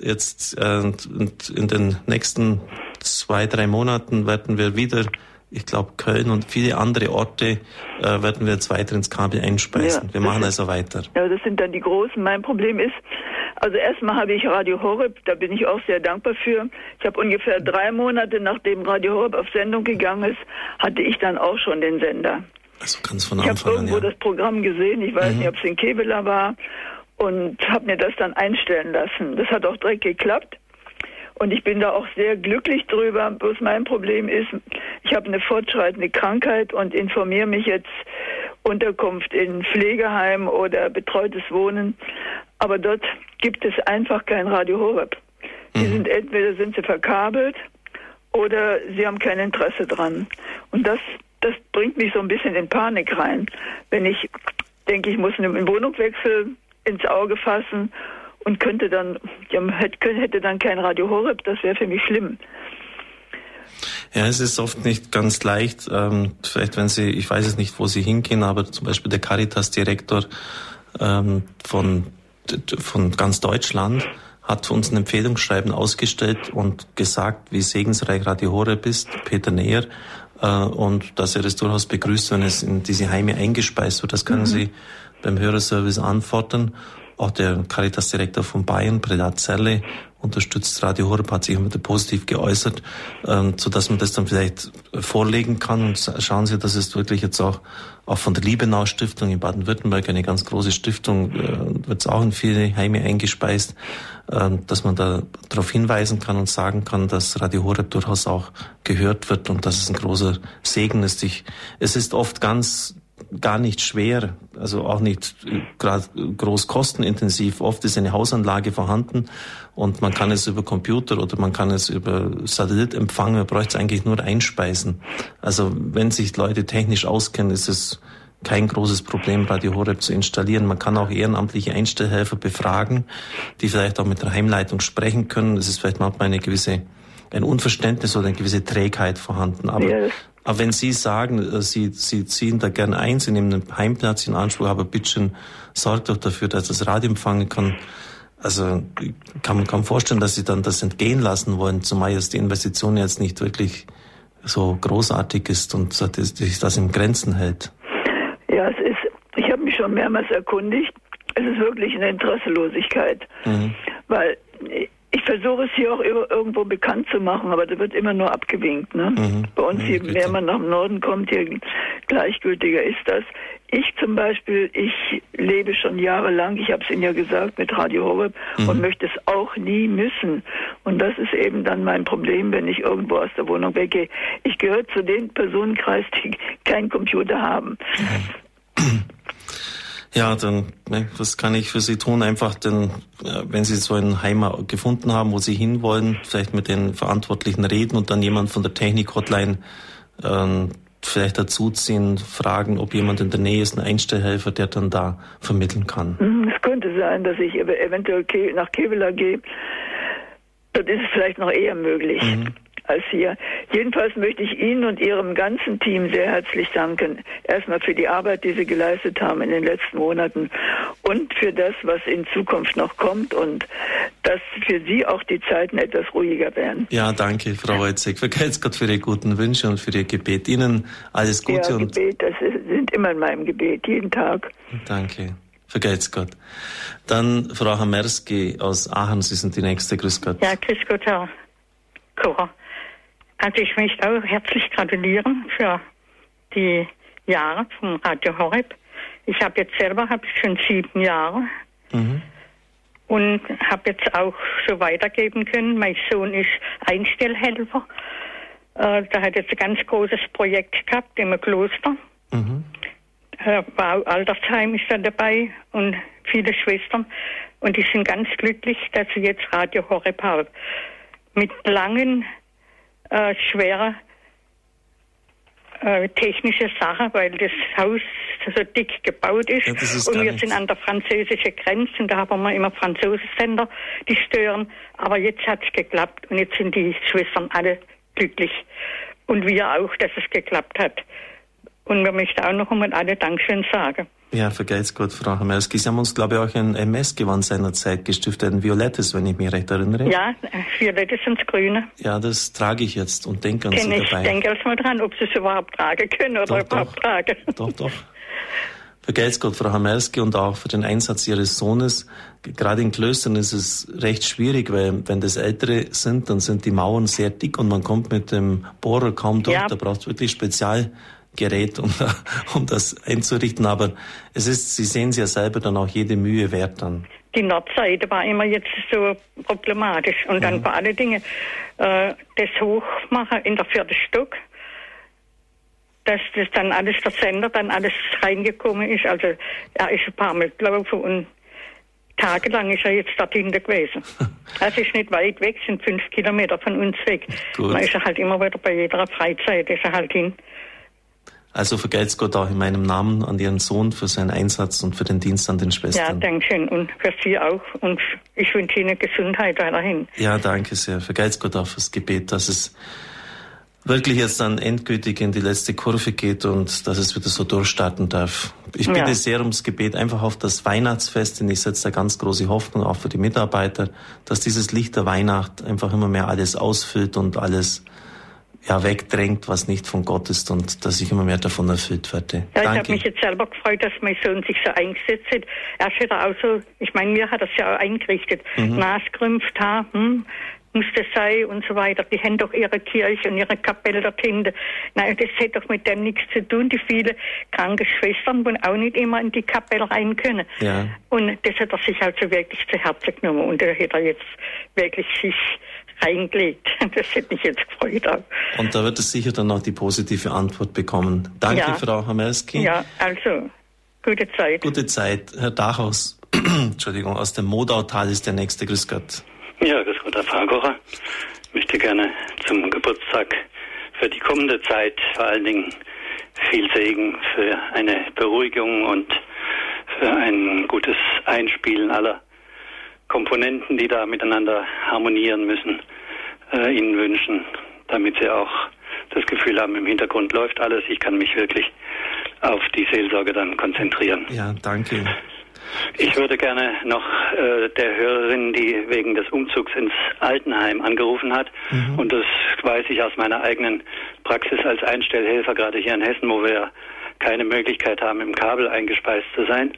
jetzt äh, in den nächsten zwei, drei Monaten werden wir wieder ich glaube, Köln und viele andere Orte äh, werden wir jetzt weiter ins Kabel einspeisen. Ja, wir machen also weiter. Ja, das sind dann die großen. Mein Problem ist, also erstmal habe ich Radio Horeb, da bin ich auch sehr dankbar für. Ich habe ungefähr drei Monate, nachdem Radio Horeb auf Sendung gegangen ist, hatte ich dann auch schon den Sender. Also ganz von Anfang an, Ich habe irgendwo ja. das Programm gesehen, ich weiß mhm. nicht, ob es in Kevela war, und habe mir das dann einstellen lassen. Das hat auch direkt geklappt. Und ich bin da auch sehr glücklich drüber. Bloß mein Problem ist, ich habe eine fortschreitende Krankheit und informiere mich jetzt Unterkunft in Pflegeheim oder betreutes Wohnen. Aber dort gibt es einfach kein Radio Horeb. Die mhm. sind entweder sind sie verkabelt oder sie haben kein Interesse dran. Und das, das bringt mich so ein bisschen in Panik rein, wenn ich denke, ich muss einen Wohnungswechsel ins Auge fassen und könnte dann, ja, hätte dann kein Radio Horeb, das wäre für mich schlimm. Ja, es ist oft nicht ganz leicht. Ähm, vielleicht, wenn Sie, ich weiß es nicht, wo Sie hingehen, aber zum Beispiel der Caritas-Direktor ähm, von, von ganz Deutschland hat uns ein Empfehlungsschreiben ausgestellt und gesagt, wie segensreich Radio Horeb ist, Peter Neher, äh, und dass er es durchaus begrüßt, wenn es in diese Heime eingespeist wird. Das können mhm. Sie beim Hörerservice antworten. Auch der Caritas-Direktor von Bayern, Predat Zerle, unterstützt Radio Horeb, hat sich immer positiv geäußert, ähm, so dass man das dann vielleicht vorlegen kann. Und schauen Sie, dass es wirklich jetzt auch, auch von der Liebenau Stiftung in Baden-Württemberg, eine ganz große Stiftung, äh, wird es auch in viele Heime eingespeist, äh, dass man da darauf hinweisen kann und sagen kann, dass Radio Horeb durchaus auch gehört wird und dass es ein großer Segen ist. Ich, es ist oft ganz gar nicht schwer, also auch nicht gerade groß kostenintensiv. Oft ist eine Hausanlage vorhanden und man kann es über Computer oder man kann es über Satellit empfangen. Man bräuchte es eigentlich nur einspeisen. Also wenn sich Leute technisch auskennen, ist es kein großes Problem, Radio Horeb zu installieren. Man kann auch ehrenamtliche Einstellhelfer befragen, die vielleicht auch mit der Heimleitung sprechen können. Es ist vielleicht manchmal eine gewisse ein Unverständnis oder eine gewisse Trägheit vorhanden. Aber ja, aber wenn Sie sagen, äh, Sie, Sie ziehen da gerne ein, Sie nehmen einen Heimplatz in Anspruch, aber bitte sorgt doch dafür, dass das Radio empfangen kann. Also kann man kaum vorstellen, dass Sie dann das entgehen lassen wollen, zumal jetzt die Investition jetzt nicht wirklich so großartig ist und sich das in Grenzen hält. Ja, es ist, ich habe mich schon mehrmals erkundigt, es ist wirklich eine Interesselosigkeit, mhm. weil ich versuche es hier auch irgendwo bekannt zu machen, aber da wird immer nur abgewinkt. Ne? Mhm. Bei uns, je mehr man nach dem Norden kommt, je gleichgültiger ist das. Ich zum Beispiel, ich lebe schon jahrelang, ich habe es Ihnen ja gesagt, mit Radio Horeb mhm. und möchte es auch nie müssen. Und das ist eben dann mein Problem, wenn ich irgendwo aus der Wohnung weggehe. Ich gehöre zu den Personenkreis, die keinen Computer haben. Mhm. Ja, dann, ne, was kann ich für Sie tun? Einfach, denn, wenn Sie so einen Heim gefunden haben, wo Sie hinwollen, vielleicht mit den Verantwortlichen reden und dann jemand von der Technik-Hotline ähm, vielleicht dazuziehen, fragen, ob jemand in der Nähe ist, ein Einstellhelfer, der dann da vermitteln kann. Mhm, es könnte sein, dass ich eventuell nach Kevela gehe. Dort ist es vielleicht noch eher möglich. Mhm als hier. Jedenfalls möchte ich Ihnen und Ihrem ganzen Team sehr herzlich danken. Erstmal für die Arbeit, die Sie geleistet haben in den letzten Monaten und für das, was in Zukunft noch kommt und dass für Sie auch die Zeiten etwas ruhiger werden. Ja, danke, Frau Wojcek. Vergelt's Gott für Ihre guten Wünsche und für Ihr Gebet. Ihnen alles Gute. Ja, Gebet, das sind immer in meinem Gebet, jeden Tag. Danke. Vergelt's Gott. Dann Frau Hamerski aus Aachen, Sie sind die nächste. Grüß Gott. Ja, grüß Gott, Herr Kocher. Also ich möchte auch herzlich gratulieren für die Jahre vom Radio Horeb. Ich habe jetzt selber hab ich schon sieben Jahre mhm. und habe jetzt auch so weitergeben können. Mein Sohn ist Einstellhelfer. Äh, da hat jetzt ein ganz großes Projekt gehabt im Kloster. Mhm. Äh, war Altersheim ist dann dabei und viele Schwestern. Und die sind ganz glücklich, dass sie jetzt Radio Horeb haben. Mit langen, äh, schweren äh, technische Sache, weil das Haus so dick gebaut ist. Ja, ist und wir sind an der französischen Grenze und da haben wir immer Franzosensender, die stören. Aber jetzt hat es geklappt und jetzt sind die Schwestern alle glücklich. Und wir auch, dass es geklappt hat. Und wir möchten auch noch einmal alle Dankeschön sagen. Ja, vergelt's Gott, Frau Hamerski. Sie haben uns, glaube ich, auch ein MS-Gewand seinerzeit gestiftet, ein violettes, wenn ich mich recht erinnere. Ja, violettes und grüne. Ja, das trage ich jetzt und denke an Kenn Sie dabei. Ich denke erst mal dran, ob Sie es überhaupt tragen können oder doch, überhaupt doch. tragen. Doch, doch. Vergelt's Gott, Frau Hamerski, und auch für den Einsatz Ihres Sohnes. Gerade in Klöstern ist es recht schwierig, weil wenn das Ältere sind, dann sind die Mauern sehr dick und man kommt mit dem Bohrer kaum durch. Ja. Da braucht es wirklich Spezial Gerät, um, um das einzurichten. Aber es ist, Sie sehen es ja selber, dann auch jede Mühe wert dann. Die Nordseite war immer jetzt so problematisch. Und dann mhm. vor allen Dingen äh, das Hochmachen in der vierten Stock, dass das dann alles der Sender dann alles reingekommen ist. Also er ist ein paar Mal gelaufen und tagelang ist er jetzt dort hinten gewesen. Es ist nicht weit weg, sind fünf Kilometer von uns weg. Gut. Man ist halt immer wieder bei jeder Freizeit, ist er halt hin. Also vergelt's Gott auch in meinem Namen an Ihren Sohn für seinen Einsatz und für den Dienst an den Schwestern. Ja, danke schön. Und für Sie auch. Und ich wünsche Ihnen Gesundheit weiterhin. Ja, danke sehr. Vergelt's Gott auch fürs Gebet, dass es wirklich jetzt dann endgültig in die letzte Kurve geht und dass es wieder so durchstarten darf. Ich bitte ja. sehr ums Gebet einfach auf das Weihnachtsfest, denn ich setze da ganz große Hoffnung auch für die Mitarbeiter, dass dieses Licht der Weihnacht einfach immer mehr alles ausfüllt und alles ja, wegdrängt, was nicht von Gott ist und dass ich immer mehr davon erfüllt werde. Ja, ich habe mich jetzt selber gefreut, dass mein Sohn sich so eingesetzt hat. Er ist auch so, ich meine, mir hat er es ja auch eingerichtet. Mhm. Nasgrümpft, ha, hm, muss das sein und so weiter. Die haben doch ihre Kirche und ihre Kapelle dort hinten. Nein, das hat doch mit dem nichts zu tun. Die viele kranke Schwestern wollen auch nicht immer in die Kapelle rein können. Ja. Und das hat er sich also wirklich zu Herzen genommen. Und da hat er jetzt wirklich sich reingelegt. Das hätte mich jetzt gefreut. Und da wird es sicher dann noch die positive Antwort bekommen. Danke, ja. Frau Hamerski. Ja, also, gute Zeit. Gute Zeit. Herr Dachhaus, Entschuldigung, aus dem Modautal ist der nächste. Grüß Gott. Ja, grüß Gott, Herr Fahrkocher. Ich möchte gerne zum Geburtstag für die kommende Zeit vor allen Dingen viel Segen für eine Beruhigung und für ein gutes Einspielen aller Komponenten, die da miteinander harmonieren müssen, äh, Ihnen wünschen, damit Sie auch das Gefühl haben, im Hintergrund läuft alles. Ich kann mich wirklich auf die Seelsorge dann konzentrieren. Ja, danke. Ich würde gerne noch äh, der Hörerin, die wegen des Umzugs ins Altenheim angerufen hat, mhm. und das weiß ich aus meiner eigenen Praxis als Einstellhelfer, gerade hier in Hessen, wo wir keine Möglichkeit haben, im Kabel eingespeist zu sein,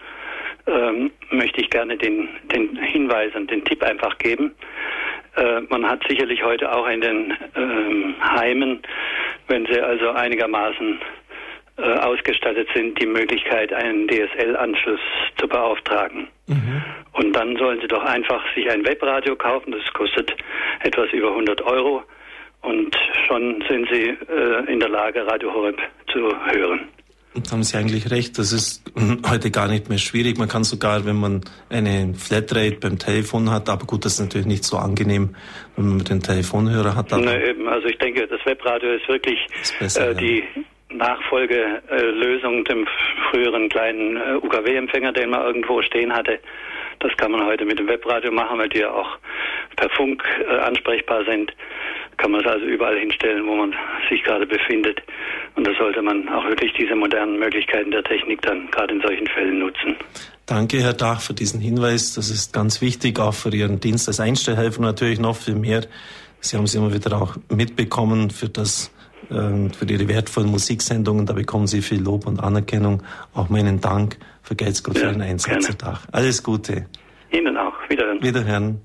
ähm, möchte ich gerne den, den Hinweis und den Tipp einfach geben. Äh, man hat sicherlich heute auch in den ähm, Heimen, wenn sie also einigermaßen äh, ausgestattet sind, die Möglichkeit, einen DSL-Anschluss zu beauftragen. Mhm. Und dann sollen sie doch einfach sich ein Webradio kaufen, das kostet etwas über 100 Euro und schon sind sie äh, in der Lage, Radio Horeb zu hören. Haben Sie eigentlich recht, das ist heute gar nicht mehr schwierig. Man kann sogar, wenn man eine Flatrate beim Telefon hat, aber gut, das ist natürlich nicht so angenehm, wenn man den Telefonhörer hat. Na eben, also ich denke, das Webradio ist wirklich ist besser, äh, die ja. Nachfolgelösung dem früheren kleinen äh, UKW-Empfänger, den man irgendwo stehen hatte. Das kann man heute mit dem Webradio machen, weil die ja auch per Funk äh, ansprechbar sind kann man es also überall hinstellen, wo man sich gerade befindet. Und da sollte man auch wirklich diese modernen Möglichkeiten der Technik dann gerade in solchen Fällen nutzen. Danke, Herr Dach, für diesen Hinweis. Das ist ganz wichtig, auch für Ihren Dienst als Einstellhelfer natürlich noch viel mehr. Sie haben es immer wieder auch mitbekommen für das äh, für Ihre wertvollen Musiksendungen. Da bekommen Sie viel Lob und Anerkennung. Auch meinen Dank. Vergelt's Gott ja, für den Einsatz. Alles Gute. Ihnen auch. Wiederhören. Wiederhören.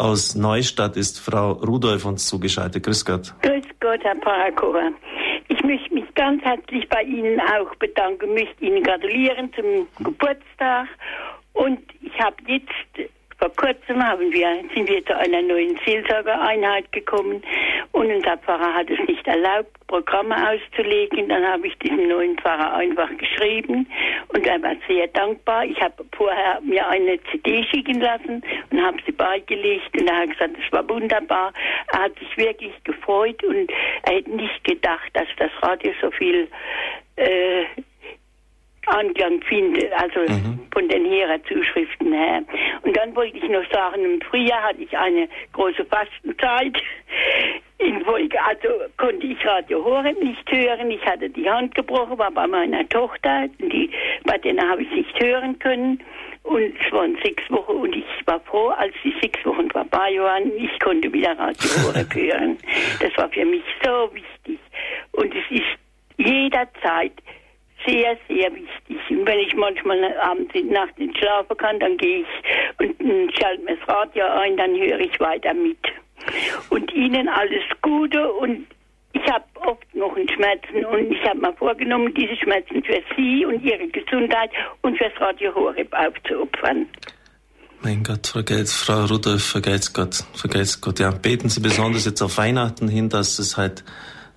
Aus Neustadt ist Frau Rudolf uns zugeschaltet. Grüß Gott. Grüß Gott, Herr Parakova. Ich möchte mich ganz herzlich bei Ihnen auch bedanken, möchte Ihnen gratulieren zum Geburtstag. Und ich habe jetzt vor kurzem haben wir, sind wir zu einer neuen Seelsorgereinheit gekommen und unser Pfarrer hat es nicht erlaubt, Programme auszulegen. Dann habe ich diesem neuen Pfarrer einfach geschrieben und er war sehr dankbar. Ich habe vorher mir eine CD schicken lassen und habe sie beigelegt und er hat gesagt, es war wunderbar. Er hat sich wirklich gefreut und er hätte nicht gedacht, dass das Radio so viel äh, Anklang findet, also mhm. von den Hera-Zuschriften her. Und dann wollte ich noch sagen, im Frühjahr hatte ich eine große Fastenzeit. In Folge, also konnte ich Radio Horeb nicht hören. Ich hatte die Hand gebrochen, war bei meiner Tochter, die, bei denen habe ich nicht hören können. Und es waren sechs Wochen und ich war froh, als die sechs Wochen vorbei waren, ich konnte wieder Radio Horeb hören. Das war für mich so wichtig. Und es ist jederzeit sehr, sehr wichtig. Und wenn ich manchmal abends in Nacht nicht schlafen kann, dann gehe ich und schalte mir das Radio ein, dann höre ich weiter mit. Und Ihnen alles Gute und ich habe oft noch einen Schmerzen und ich habe mir vorgenommen, diese Schmerzen für Sie und Ihre Gesundheit und fürs Radio Horeb aufzuopfern. Mein Gott, vergelt's, Frau Rudolf, vergelt's Gott, vergelt's Gott. Ja, beten Sie besonders jetzt auf Weihnachten hin, dass es halt,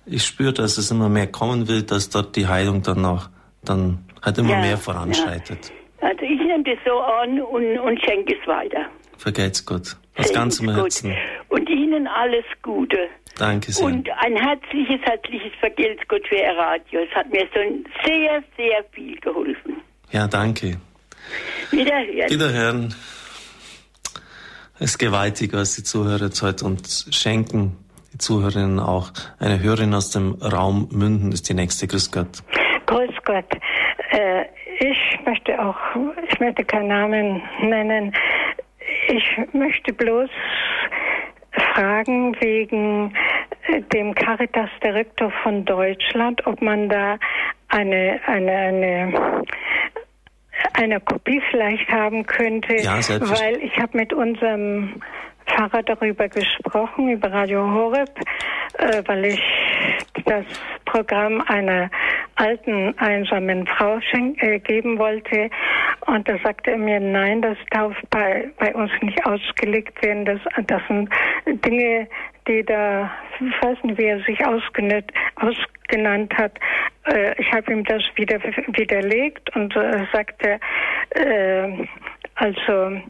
ich spüre, dass es immer mehr kommen will, dass dort die Heilung dann auch dann halt immer ja, mehr voranschreitet. Ja. Also ich nehme das so an und, und schenke es weiter. Vergelt's Gott. Aus ganzem Herzen. Und Ihnen alles Gute. Danke sehr. Und ein herzliches, herzliches Vergelt's Gott für Ihr Radio. Es hat mir so sehr, sehr viel geholfen. Ja, danke. Wiederhören. Wiederhören. Es ist gewaltig, was die Zuhörer jetzt heute uns schenken. Die Zuhörerinnen auch. Eine Hörerin aus dem Raum Münden ist die nächste. Grüß Gott. Gott. Äh, ich möchte auch, ich möchte keinen Namen nennen. Ich möchte bloß fragen wegen äh, dem Caritas-Direktor von Deutschland, ob man da eine, eine, eine, eine Kopie vielleicht haben könnte, ja, weil ich habe mit unserem Pfarrer darüber gesprochen, über Radio Horeb, äh, weil ich das Programm einer alten, einsamen Frau äh, geben wollte. Und da sagte er mir, nein, das darf bei, bei uns nicht ausgelegt werden. Das, das sind Dinge, die da, ich weiß nicht, wie er sich ausgenannt, ausgenannt hat. Äh, ich habe ihm das wieder widerlegt und äh, sagte, äh, also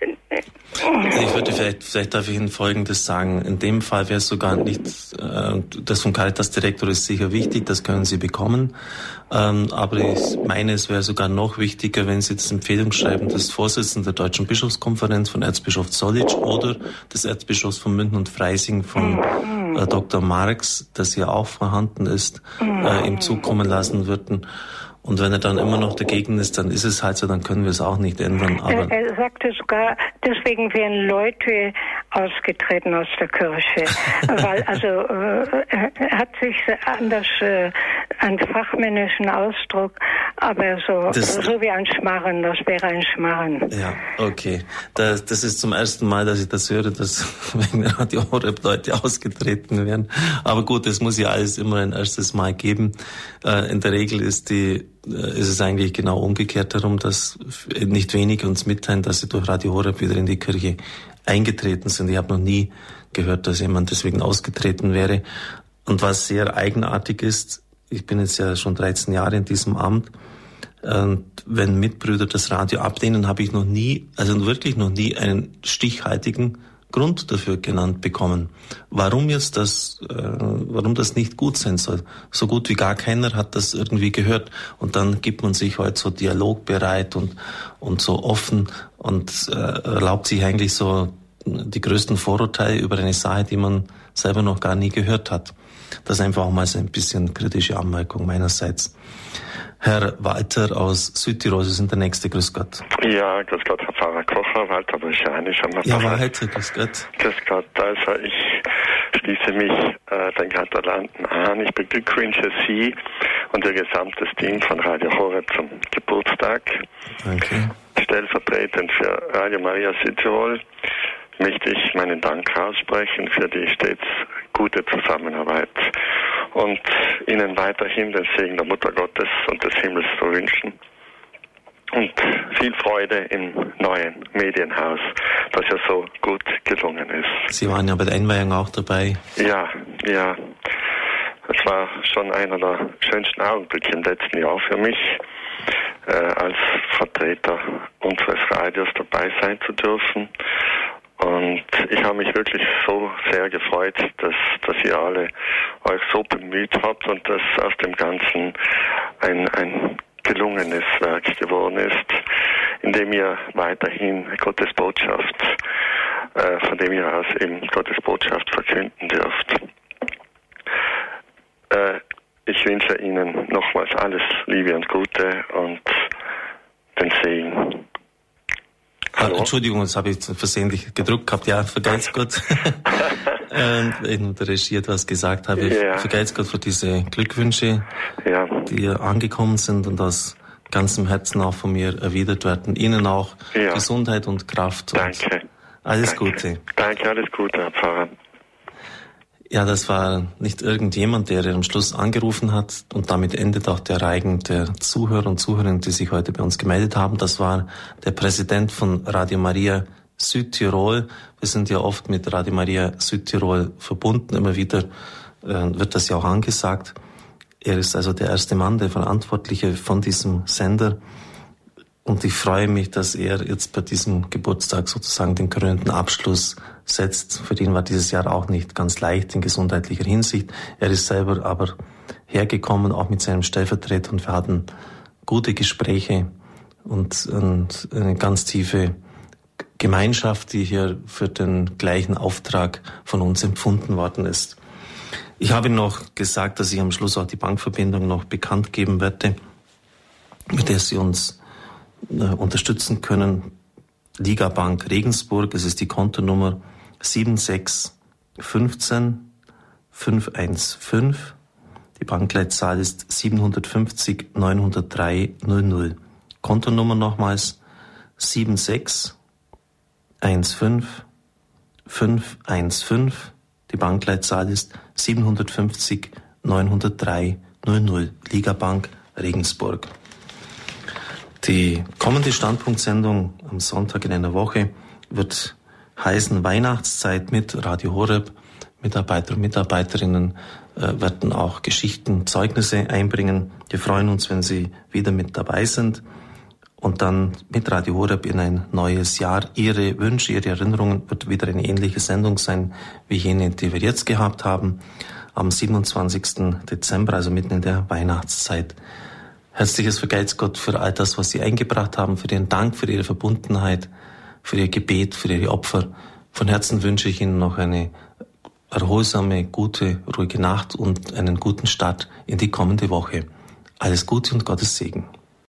ich würde vielleicht, vielleicht darf ich Ihnen Folgendes sagen. In dem Fall wäre es sogar nicht, äh, das vom Caritas-Direktor ist sicher wichtig, das können Sie bekommen. Ähm, aber ich meine, es wäre sogar noch wichtiger, wenn Sie das Empfehlungsschreiben des Vorsitzenden der Deutschen Bischofskonferenz von Erzbischof Zollitsch oder des Erzbischofs von München und Freising von äh, Dr. Marx, das hier auch vorhanden ist, äh, ihm zukommen lassen würden. Und wenn er dann immer noch dagegen ist, dann ist es halt so, dann können wir es auch nicht ändern. Aber er, er sagte sogar, deswegen wären Leute ausgetreten aus der Kirche, weil also äh, er hat sich anders äh, einen fachmännischen Ausdruck, aber so das, so wie ein Schmarren, das wäre ein Schmarren. Ja, okay. Das, das ist zum ersten Mal, dass ich das höre, dass wegen Radio Horeb Leute ausgetreten werden. Aber gut, es muss ja alles immer ein erstes Mal geben. Äh, in der Regel ist die äh, ist es eigentlich genau umgekehrt darum, dass nicht wenige uns mitteilen, dass sie durch Radio Horeb wieder in die Kirche eingetreten sind. Ich habe noch nie gehört, dass jemand deswegen ausgetreten wäre. Und was sehr eigenartig ist, ich bin jetzt ja schon 13 Jahre in diesem Amt, und wenn Mitbrüder das Radio ablehnen, habe ich noch nie, also wirklich noch nie einen stichhaltigen Grund dafür genannt bekommen, warum jetzt das, äh, warum das nicht gut sein soll. So gut wie gar keiner hat das irgendwie gehört. Und dann gibt man sich halt so dialogbereit und, und so offen und äh, erlaubt sich eigentlich so die größten Vorurteile über eine Sache, die man selber noch gar nie gehört hat. Das einfach auch mal so ein bisschen kritische Anmerkung meinerseits. Herr Walter aus Südtirol, Sie sind der Nächste. Grüß Gott. Ja, grüß Gott, Herr Pfarrer Kocher, Walter Brischanisch am Ja, Walter, grüß Gott. Grüß Gott, also ich schließe mich äh, den Gratulanten an. Ich beglückwünsche Sie und Ihr gesamtes Team von Radio Horeb zum Geburtstag. Danke. Stellvertretend für Radio Maria Südtirol möchte ich meinen Dank aussprechen für die stets gute Zusammenarbeit und Ihnen weiterhin den Segen der Mutter Gottes und des Himmels zu wünschen und viel Freude im neuen Medienhaus, das ja so gut gelungen ist. Sie waren ja bei der Einweihung auch dabei. Ja, ja. Es war schon einer der schönsten Augenblicke im letzten Jahr für mich, äh, als Vertreter unseres Radios dabei sein zu dürfen. Und ich habe mich wirklich so sehr gefreut, dass, dass ihr alle euch so bemüht habt und dass aus dem Ganzen ein, ein gelungenes Werk geworden ist, in dem ihr weiterhin Gottes Botschaft, äh, von dem ihr aus eben Gottes Botschaft verkünden dürft. Äh, ich wünsche Ihnen nochmals alles Liebe und Gute und den Segen. Hallo? Entschuldigung, das habe ich versehentlich gedruckt gehabt. Ja, vergeizt Gott. in der Regie etwas gesagt habe. Ja. vergeizt Gott für diese Glückwünsche, ja. die angekommen sind und aus ganzem Herzen auch von mir erwidert werden. Ihnen auch ja. Gesundheit und Kraft. Danke. alles Danke. Gute. Danke, alles Gute, Herr Pfarrer. Ja, das war nicht irgendjemand, der am Schluss angerufen hat und damit endet auch der Reigen der Zuhörer und Zuhörerinnen, die sich heute bei uns gemeldet haben. Das war der Präsident von Radio Maria Südtirol. Wir sind ja oft mit Radio Maria Südtirol verbunden. Immer wieder äh, wird das ja auch angesagt. Er ist also der erste Mann, der Verantwortliche von diesem Sender. Und ich freue mich, dass er jetzt bei diesem Geburtstag sozusagen den krönenden Abschluss setzt. Für ihn war dieses Jahr auch nicht ganz leicht in gesundheitlicher Hinsicht. Er ist selber aber hergekommen, auch mit seinem Stellvertreter, und wir hatten gute Gespräche und, und eine ganz tiefe Gemeinschaft, die hier für den gleichen Auftrag von uns empfunden worden ist. Ich habe noch gesagt, dass ich am Schluss auch die Bankverbindung noch bekannt geben werde, mit der Sie uns äh, unterstützen können. Liga Bank Regensburg, es ist die Kontonummer 7615 515. Die Bankleitzahl ist 750 903 00. Kontonummer nochmals 76 15 515. Die Bankleitzahl ist 750 903 00. Liga Bank Regensburg. Die kommende Standpunktsendung am Sonntag in einer Woche wird heißen Weihnachtszeit mit Radio Horeb. Mitarbeiter und Mitarbeiterinnen äh, werden auch Geschichten, Zeugnisse einbringen. Wir freuen uns, wenn Sie wieder mit dabei sind und dann mit Radio Horeb in ein neues Jahr. Ihre Wünsche, Ihre Erinnerungen wird wieder eine ähnliche Sendung sein wie jene, die wir jetzt gehabt haben am 27. Dezember, also mitten in der Weihnachtszeit. Herzliches Vergeiz Gott für all das, was Sie eingebracht haben, für Ihren Dank, für Ihre Verbundenheit, für Ihr Gebet, für Ihre Opfer. Von Herzen wünsche ich Ihnen noch eine erholsame, gute, ruhige Nacht und einen guten Start in die kommende Woche. Alles Gute und Gottes Segen.